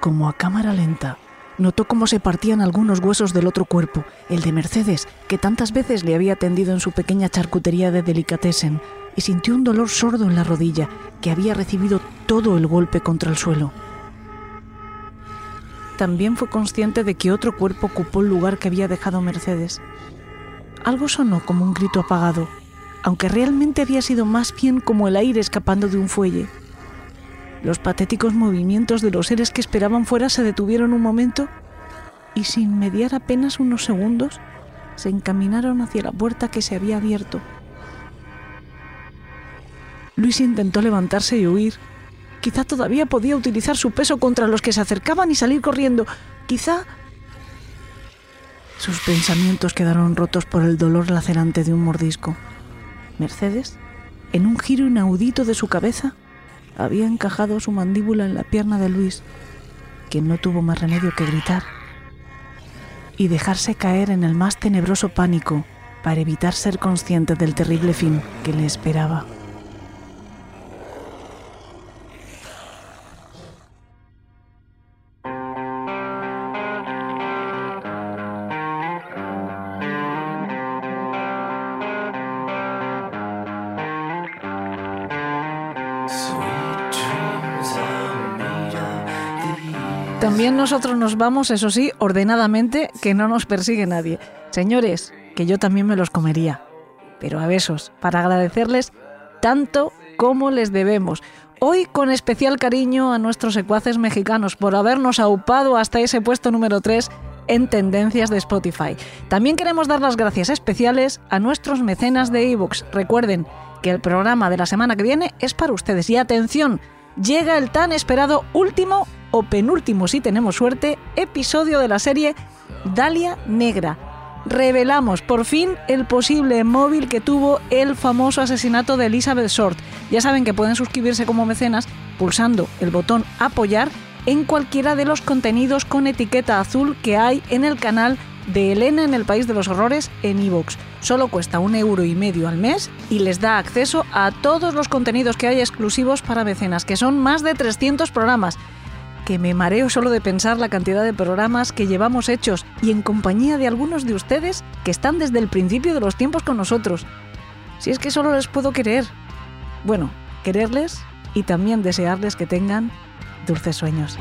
Speaker 15: Como a cámara lenta, notó cómo se partían algunos huesos del otro cuerpo, el de Mercedes, que tantas veces le había atendido en su pequeña charcutería de delicatessen, y sintió un dolor sordo en la rodilla, que había recibido todo el golpe contra el suelo. También fue consciente de que otro cuerpo ocupó el lugar que había dejado Mercedes. Algo sonó como un grito apagado, aunque realmente había sido más bien como el aire escapando de un fuelle. Los patéticos movimientos de los seres que esperaban fuera se detuvieron un momento y sin mediar apenas unos segundos se encaminaron hacia la puerta que se había abierto. Luis intentó levantarse y huir. Quizá todavía podía utilizar su peso contra los que se acercaban y salir corriendo. Quizá... Sus pensamientos quedaron rotos por el dolor lacerante de un mordisco. Mercedes, en un giro inaudito de su cabeza, había encajado su mandíbula en la pierna de Luis, quien no tuvo más remedio que gritar y dejarse caer en el más tenebroso pánico para evitar ser consciente del terrible fin que le esperaba.
Speaker 3: Nosotros nos vamos, eso sí, ordenadamente, que no nos persigue nadie. Señores, que yo también me los comería. Pero a besos, para agradecerles tanto como les debemos. Hoy con especial cariño a nuestros secuaces mexicanos por habernos aupado hasta ese puesto número 3 en tendencias de Spotify. También queremos dar las gracias especiales a nuestros mecenas de ebooks. Recuerden que el programa de la semana que viene es para ustedes. Y atención, llega el tan esperado último o penúltimo, si tenemos suerte, episodio de la serie Dalia Negra. Revelamos por fin el posible móvil que tuvo el famoso asesinato de Elizabeth Short. Ya saben que pueden suscribirse como mecenas pulsando el botón apoyar en cualquiera de los contenidos con etiqueta azul que hay en el canal de Elena en el País de los Horrores en iVoox. Solo cuesta un euro y medio al mes y les da acceso a todos los contenidos que hay exclusivos para mecenas, que son más de 300 programas que me mareo solo de pensar la cantidad de programas que llevamos hechos y en compañía de algunos de ustedes que están desde el principio de los tiempos con nosotros. Si es que solo les puedo querer. Bueno, quererles y también desearles que tengan dulces sueños.